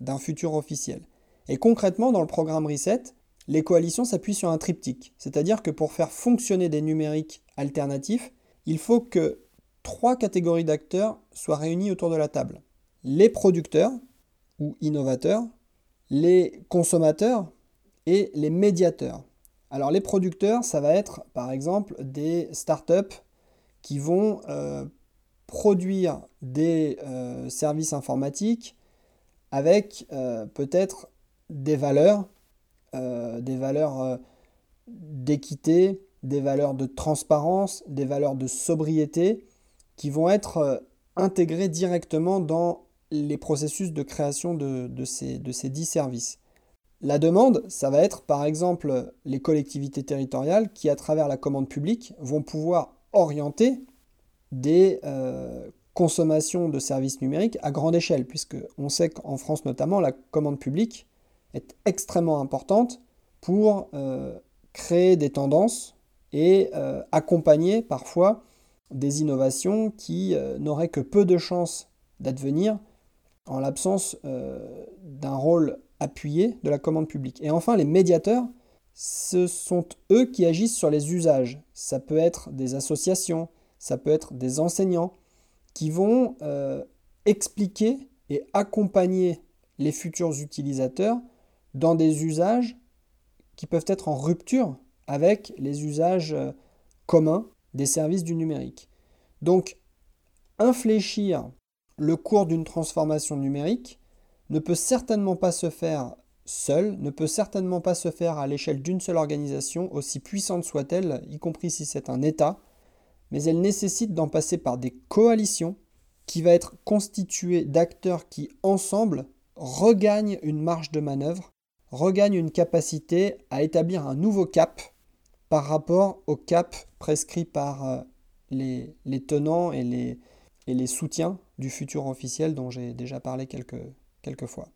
d'un futur officiel. Et concrètement, dans le programme Reset, les coalitions s'appuient sur un triptyque, c'est-à-dire que pour faire fonctionner des numériques alternatifs, il faut que trois catégories d'acteurs soient réunies autour de la table. Les producteurs ou innovateurs, les consommateurs et les médiateurs. Alors les producteurs, ça va être par exemple des startups qui vont euh, produire des euh, services informatiques avec euh, peut-être des valeurs, des valeurs d'équité, des valeurs de transparence, des valeurs de sobriété, qui vont être euh, intégrés directement dans les processus de création de, ces, de ces dix services. La demande, ça va être par exemple les collectivités territoriales qui, à travers la commande publique, vont pouvoir orienter des euh, consommations de services numériques à grande échelle, puisque on sait qu'en France notamment, la commande publique est extrêmement importante pour euh, créer des tendances et accompagner parfois des innovations qui n'auraient que peu de chances d'advenir en l'absence d'un rôle appuyé de la commande publique. Et enfin, les médiateurs, ce sont eux qui agissent sur les usages. Ça peut être des associations, ça peut être des enseignants qui vont euh, expliquer et accompagner les futurs utilisateurs dans des usages qui peuvent être en rupture avec les usages euh, communs des services du numérique. Donc, infléchir le cours d'une transformation numérique ne peut certainement pas se faire seul, ne peut certainement pas se faire à l'échelle d'une seule organisation, aussi puissante soit-elle, y compris si c'est un État, mais elle nécessite d'en passer par des coalitions qui va être constituées d'acteurs qui, ensemble, regagnent une marge de manœuvre, regagnent une capacité à établir un nouveau cap par rapport au cap prescrit par euh, les, tenants et les, et les soutiens du futur officiel dont j'ai déjà parlé quelques, quelques fois.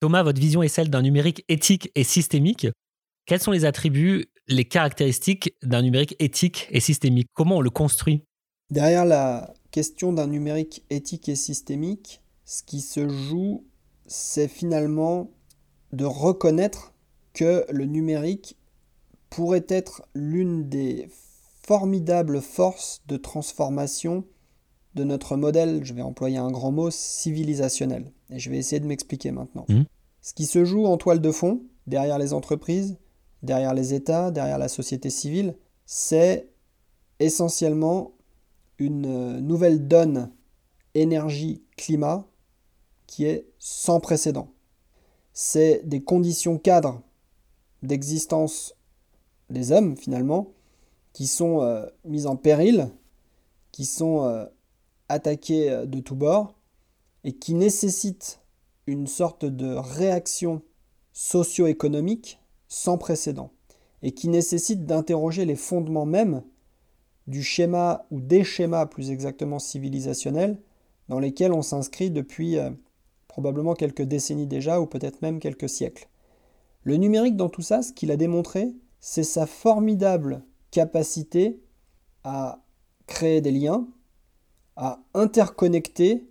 Thomas, votre vision est celle d'un numérique éthique et systémique. Quels sont les attributs, les caractéristiques d'un numérique éthique et systémique? Comment on le construit? Derrière la question d'un numérique éthique et systémique, ce qui se joue, c'est finalement de reconnaître que le numérique pourrait être l'une des formidables forces de transformation de notre modèle, je vais employer un grand mot, civilisationnel. Et je vais essayer de m'expliquer maintenant. Mmh. Ce qui se joue en toile de fond, derrière les entreprises, derrière les États, derrière la société civile, c'est essentiellement une euh, nouvelle donne énergie-climat qui est sans précédent. C'est des conditions cadres d'existence des hommes finalement qui sont euh, mises en péril, qui sont euh, attaquées de tous bords et qui nécessitent une sorte de réaction socio-économique sans précédent et qui nécessite d'interroger les fondements même du schéma ou des schémas plus exactement civilisationnels dans lesquels on s'inscrit depuis euh, probablement quelques décennies déjà ou peut-être même quelques siècles. Le numérique dans tout ça, ce qu'il a démontré, c'est sa formidable capacité à créer des liens, à interconnecter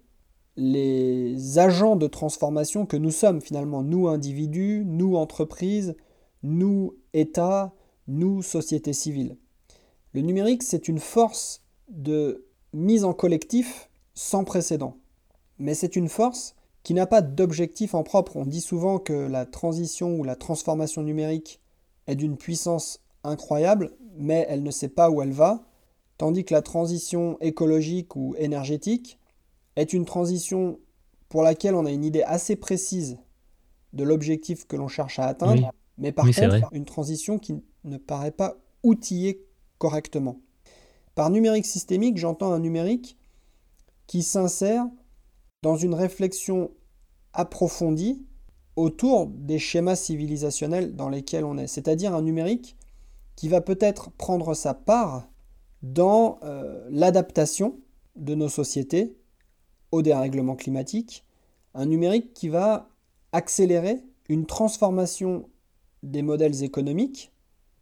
les agents de transformation que nous sommes finalement, nous individus, nous entreprises, nous États, nous société civile. Le numérique, c'est une force de mise en collectif sans précédent. Mais c'est une force qui n'a pas d'objectif en propre. On dit souvent que la transition ou la transformation numérique est d'une puissance incroyable, mais elle ne sait pas où elle va, tandis que la transition écologique ou énergétique, est une transition pour laquelle on a une idée assez précise de l'objectif que l'on cherche à atteindre, mais par contre, une transition qui ne paraît pas outillée correctement. Par numérique systémique, j'entends un numérique qui s'insère dans une réflexion approfondie autour des schémas civilisationnels dans lesquels on est, c'est-à-dire un numérique qui va peut-être prendre sa part dans euh, l'adaptation de nos sociétés au dérèglement climatique, un numérique qui va accélérer une transformation des modèles économiques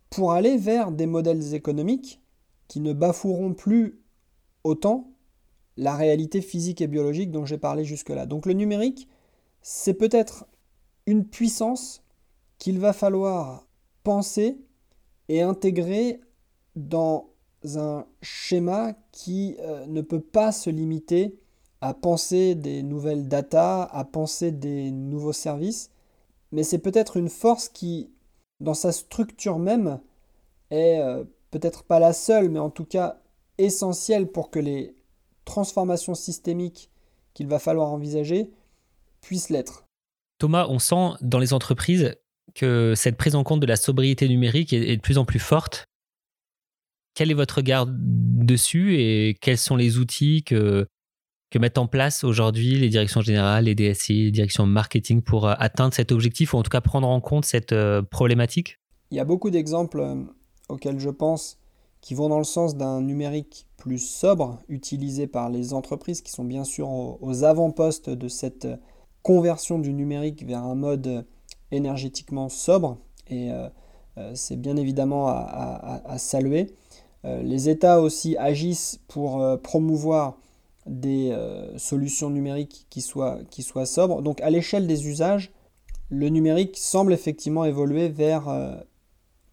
pour aller vers des modèles économiques qui ne bafoueront plus autant la réalité physique et biologique dont j'ai parlé jusque-là. Donc le numérique, c'est peut-être une puissance qu'il va falloir penser et intégrer dans un schéma qui euh, ne peut pas se limiter à penser des nouvelles data, à penser des nouveaux services, mais c'est peut-être une force qui, dans sa structure même, est euh, peut-être pas la seule, mais en tout cas essentielle pour que les transformations systémiques qu'il va falloir envisager puissent l'être. Thomas, on sent dans les entreprises que cette prise en compte de la sobriété numérique est de plus en plus forte. Quel est votre regard dessus et quels sont les outils que, mettent en place aujourd'hui les directions générales, les DSI, les directions marketing pour atteindre cet objectif ou en tout cas prendre en compte cette problématique? Il y a beaucoup d'exemples auxquels je pense qui vont dans le sens d'un numérique plus sobre, utilisé par les entreprises qui sont bien sûr aux, avant-postes de cette conversion du numérique vers un mode énergétiquement sobre. Et euh, euh, c'est bien évidemment à, saluer. Euh, les États aussi agissent pour promouvoir des solutions numériques qui soient, qui soient sobres. Donc à l'échelle des usages, le numérique semble effectivement évoluer vers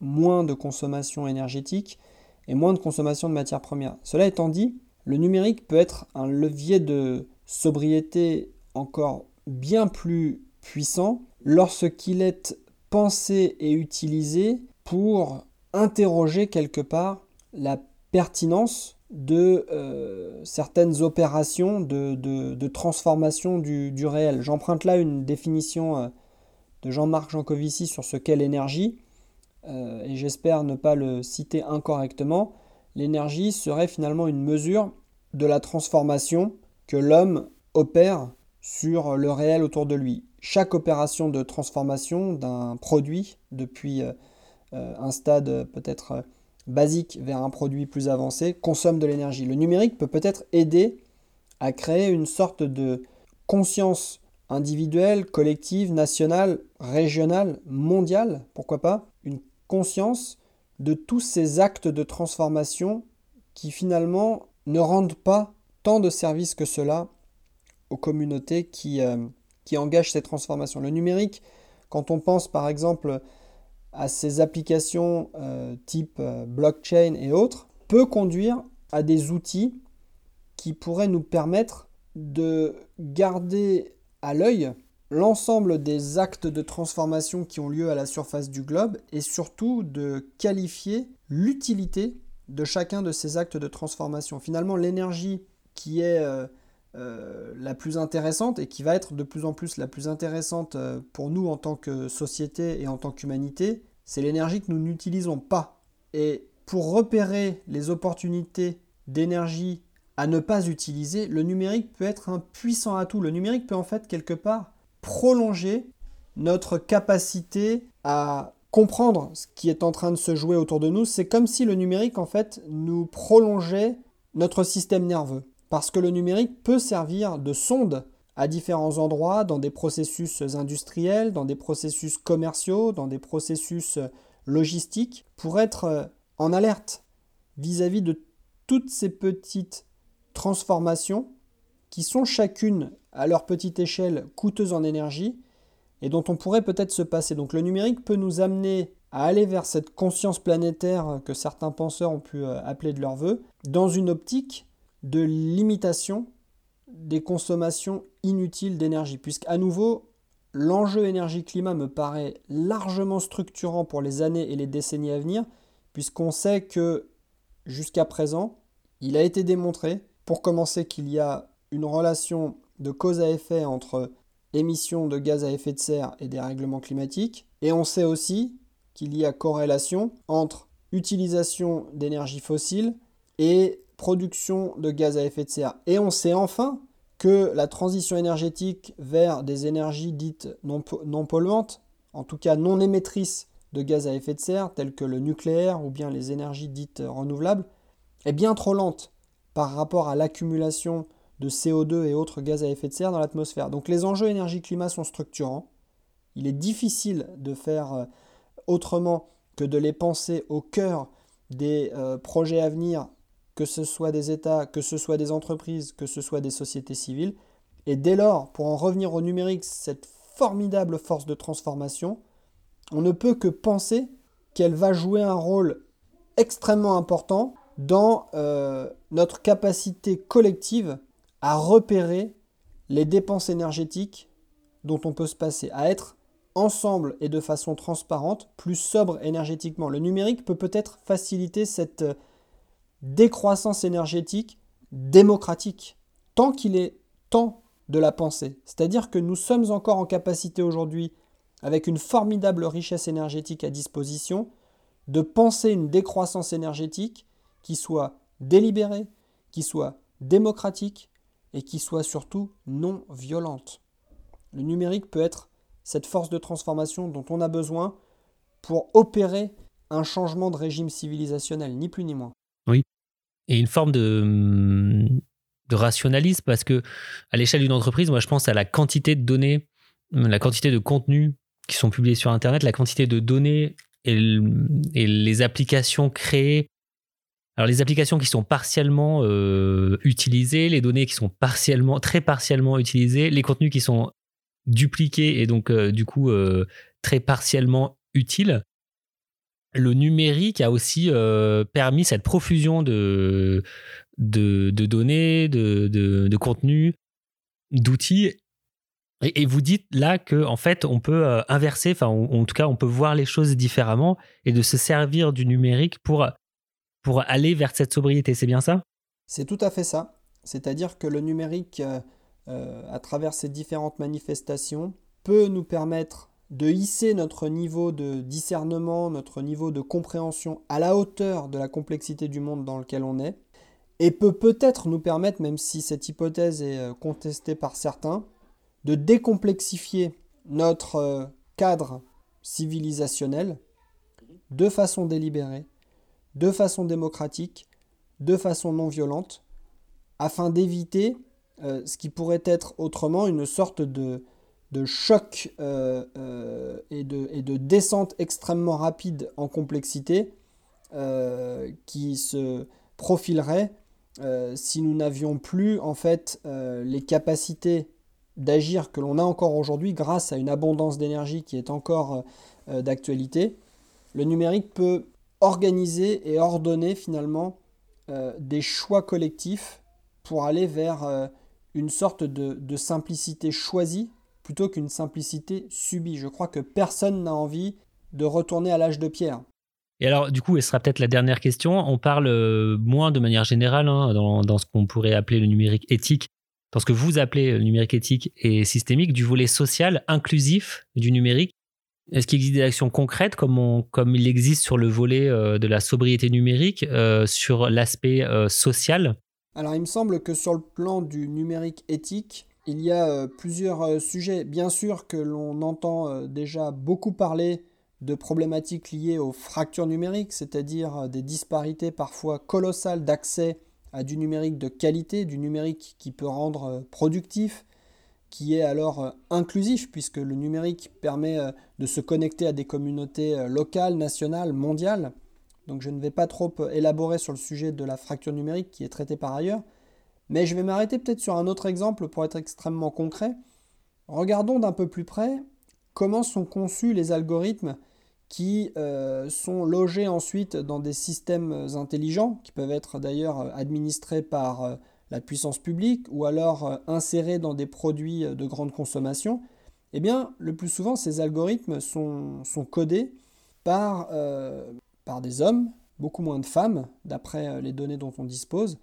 moins de consommation énergétique et moins de consommation de matières premières. Cela étant dit, le numérique peut être un levier de sobriété encore bien plus puissant lorsqu'il est pensé et utilisé pour interroger quelque part la pertinence de euh, certaines opérations de, transformation du, réel. J'emprunte là une définition euh, de Jean-Marc Jancovici sur ce qu'est l'énergie. Euh, et j'espère ne pas le citer incorrectement, l'énergie serait finalement une mesure de la transformation que l'homme opère sur le réel autour de lui. Chaque opération de transformation d'un produit, depuis euh, euh, un stade peut-être basique vers un produit plus avancé, consomme de l'énergie. Le numérique peut peut-être aider à créer une sorte de conscience individuelle, collective, nationale, régionale, mondiale, pourquoi pas, une conscience de tous ces actes de transformation qui finalement ne rendent pas tant de services que cela communautés qui, euh, qui engagent ces transformations. Le numérique, quand on pense par exemple à ces applications euh, type euh, blockchain et autres, peut conduire à des outils qui pourraient nous permettre de garder à l'œil l'ensemble des actes de transformation qui ont lieu à la surface du globe et surtout de qualifier l'utilité de chacun de ces actes de transformation. Finalement, l'énergie qui est euh, la plus intéressante et qui va être de plus en plus la plus intéressante euh, pour nous en tant que société et en tant qu'humanité, c'est l'énergie que nous n'utilisons pas. Et pour repérer les opportunités d'énergie à ne pas utiliser, le numérique peut être un puissant atout. Le numérique peut en fait quelque part prolonger notre capacité à comprendre ce qui est en train de se jouer autour de nous. C'est comme si le numérique, en fait, nous prolongeait notre système nerveux. Parce que le numérique peut servir de sonde à différents endroits, dans des processus industriels, dans des processus commerciaux, dans des processus logistiques, pour être en alerte vis-à-vis -vis de toutes ces petites transformations qui sont chacune à leur petite échelle coûteuses en énergie et dont on pourrait peut-être se passer. Donc le numérique peut nous amener à aller vers cette conscience planétaire que certains penseurs ont pu euh, appeler de leur vœu, dans une optique de limitation des consommations inutiles d'énergie, puisqu'à nouveau, l'enjeu énergie-climat me paraît largement structurant pour les années et les décennies à venir, puisqu'on sait que jusqu'à présent, il a été démontré, pour commencer, qu'il y a une relation de cause à effet entre émissions de gaz à effet de serre et dérèglement climatique. Et on sait aussi qu'il y a corrélation entre utilisation d'énergie fossile et production de gaz à effet de serre. Et on sait enfin que la transition énergétique vers des énergies dites non, polluantes, en tout cas non émettrices de gaz à effet de serre, telles que le nucléaire ou bien les énergies dites renouvelables, est bien trop lente par rapport à l'accumulation de CO2 et autres gaz à effet de serre dans l'atmosphère. Donc les enjeux énergie-climat sont structurants. Il est difficile de faire euh, autrement que de les penser au cœur des euh, projets à venir, que ce soit des États, que ce soit des entreprises, que ce soit des sociétés civiles. Et dès lors, pour en revenir au numérique, cette formidable force de transformation, on ne peut que penser qu'elle va jouer un rôle extrêmement important dans euh, notre capacité collective à repérer les dépenses énergétiques dont on peut se passer, à être ensemble et de façon transparente, plus sobre énergétiquement. Le numérique peut peut-être faciliter cette euh, décroissance énergétique démocratique, tant qu'il est temps de la penser. C'est-à-dire que nous sommes encore en capacité aujourd'hui, avec une formidable richesse énergétique à disposition, de penser une décroissance énergétique qui soit délibérée, qui soit démocratique et qui soit surtout non violente. Le numérique peut être cette force de transformation dont on a besoin pour opérer un changement de régime civilisationnel, ni plus ni moins. Oui. Et une forme de, de rationalisme, parce que à l'échelle d'une entreprise, moi je pense à la quantité de données, la quantité de contenus qui sont publiés sur Internet, la quantité de données et, les applications créées. Alors les applications qui sont partiellement euh, utilisées, les données qui sont partiellement, très partiellement utilisées, les contenus qui sont dupliqués et donc euh, du coup euh, très partiellement utiles. Le numérique a aussi permis cette profusion de, données, de, de, de contenus, d'outils et, vous dites là que en fait, on peut euh, inverser, enfin, en tout cas, on peut voir les choses différemment et de se servir du numérique pour, pour aller vers cette sobriété. C'est bien ça? C'est tout à fait ça. C'est-à-dire que le numérique, euh, euh, à travers ces différentes manifestations, peut nous permettre de hisser notre niveau de discernement, notre niveau de compréhension à la hauteur de la complexité du monde dans lequel on est, et peut peut-être nous permettre, même si cette hypothèse est contestée par certains, de décomplexifier notre euh, cadre civilisationnel de façon délibérée, de façon démocratique, de façon non violente, afin d'éviter euh, ce qui pourrait être autrement une sorte de, de choc euh, et, de, et, de, descente extrêmement rapide en complexité qui se profilerait si nous n'avions plus en fait les capacités d'agir que l'on a encore aujourd'hui grâce à une abondance d'énergie qui est encore euh, d'actualité, le numérique peut organiser et ordonner finalement euh, des choix collectifs pour aller vers euh, une sorte de, simplicité choisie plutôt qu'une simplicité subie. Je crois que personne n'a envie de retourner à l'âge de pierre. Et alors, du coup, et ce sera peut-être la dernière question, on parle moins de manière générale hein, dans, dans, ce qu'on pourrait appeler le numérique éthique dans ce que vous appelez numérique éthique et systémique, du volet social inclusif du numérique. Est-ce qu'il existe des actions concrètes comme, comme il existe sur le volet euh, de la sobriété numérique, euh, sur l'aspect euh, social? Alors il me semble que sur le plan du numérique éthique, il y a plusieurs sujets. Bien sûr que l'on entend déjà beaucoup parler de problématiques liées aux fractures numériques, c'est-à-dire des disparités parfois colossales d'accès à du numérique de qualité, du numérique qui peut rendre euh, productif, qui est alors euh, inclusif, puisque le numérique permet euh, de se connecter à des communautés locales, nationales, mondiales. Donc je ne vais pas trop élaborer sur le sujet de la fracture numérique qui est traité par ailleurs, mais je vais m'arrêter peut-être sur un autre exemple pour être extrêmement concret. Regardons d'un peu plus près comment sont conçus les algorithmes qui euh, sont logés ensuite dans des systèmes intelligents, qui peuvent être d'ailleurs administrés par euh, la puissance publique ou alors euh, insérés dans des produits de grande consommation, eh bien, le plus souvent, ces algorithmes sont, codés par des hommes, beaucoup moins de femmes, d'après les données dont on dispose,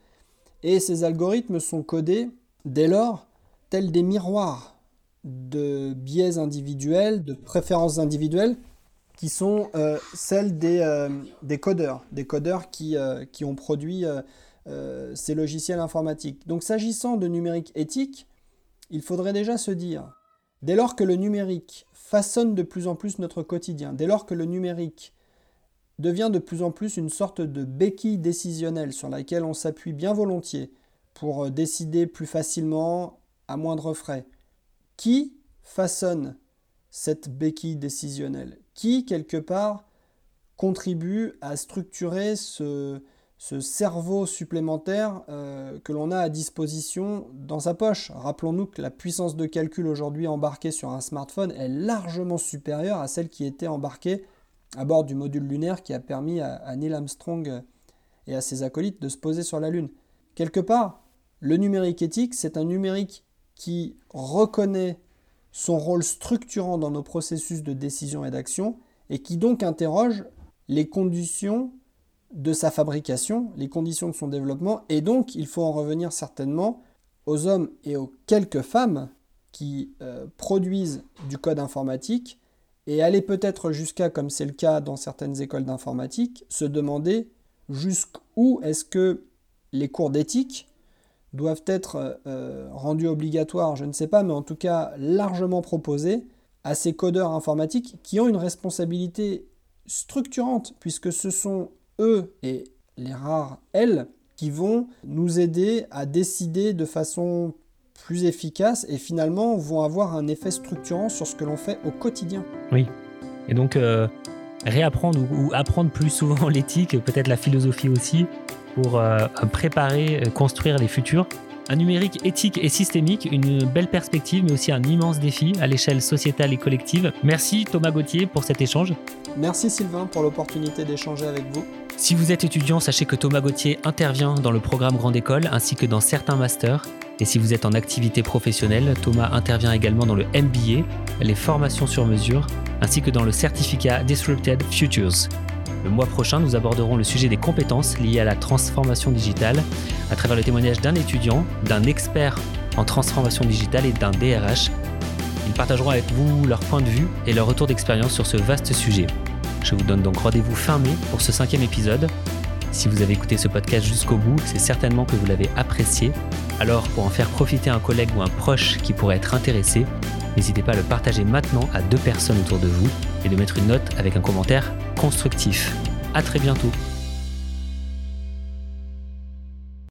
et ces algorithmes sont codés dès lors tels des miroirs de biais individuels, de préférences individuelles, qui sont euh, celles des, euh, des, codeurs, des codeurs qui, euh, qui ont produit ces logiciels informatiques. Donc s'agissant de numérique éthique, il faudrait déjà se dire, dès lors que le numérique façonne de plus en plus notre quotidien, dès lors que le numérique devient de plus en plus une sorte de béquille décisionnelle sur laquelle on s'appuie bien volontiers pour décider plus facilement à moindre frais, qui façonne cette béquille décisionnelle? Qui, quelque part, contribue à structurer ce, cerveau supplémentaire euh, que l'on a à disposition dans sa poche? Rappelons-nous que la puissance de calcul aujourd'hui embarquée sur un smartphone est largement supérieure à celle qui était embarquée à bord du module lunaire qui a permis à Neil Armstrong et à ses acolytes de se poser sur la Lune. Quelque part, le numérique éthique, c'est un numérique qui reconnaît son rôle structurant dans nos processus de décision et d'action, et qui donc interroge les conditions de sa fabrication, les conditions de son développement, et donc il faut en revenir certainement aux hommes et aux quelques femmes qui euh, produisent du code informatique, et aller peut-être jusqu'à, comme c'est le cas dans certaines écoles d'informatique, se demander jusqu'où est-ce que les cours d'éthique doivent être euh, rendus obligatoires, je ne sais pas, mais en tout cas largement proposés à ces codeurs informatiques qui ont une responsabilité structurante, puisque ce sont eux et les rares elles qui vont nous aider à décider de façon plus efficace et finalement vont avoir un effet structurant sur ce que l'on fait au quotidien. Oui. Et donc, euh, réapprendre ou, apprendre plus souvent *laughs* l'éthique, peut-être la philosophie aussi, pour euh, préparer, euh, construire les futurs. Un numérique éthique et systémique, une belle perspective, mais aussi un immense défi à l'échelle sociétale et collective. Merci Thomas Gauthier pour cet échange. Merci Sylvain pour l'opportunité d'échanger avec vous. Si vous êtes étudiant, sachez que Thomas Gauthier intervient dans le programme Grande École ainsi que dans certains masters. Et si vous êtes en activité professionnelle, Thomas intervient également dans le MBA, les formations sur mesure, ainsi que dans le certificat Disrupted Futures. Le mois prochain, nous aborderons le sujet des compétences liées à la transformation digitale à travers le témoignage d'un étudiant, d'un expert en transformation digitale et d'un DRH. Ils partageront avec vous leur point de vue et leur retour d'expérience sur ce vaste sujet. Je vous donne donc rendez-vous fin mai pour ce cinquième épisode. Si vous avez écouté ce podcast jusqu'au bout, c'est certainement que vous l'avez apprécié. Alors, pour en faire profiter un collègue ou un proche qui pourrait être intéressé, n'hésitez pas à le partager maintenant à deux personnes autour de vous et de mettre une note avec un commentaire constructif. À très bientôt.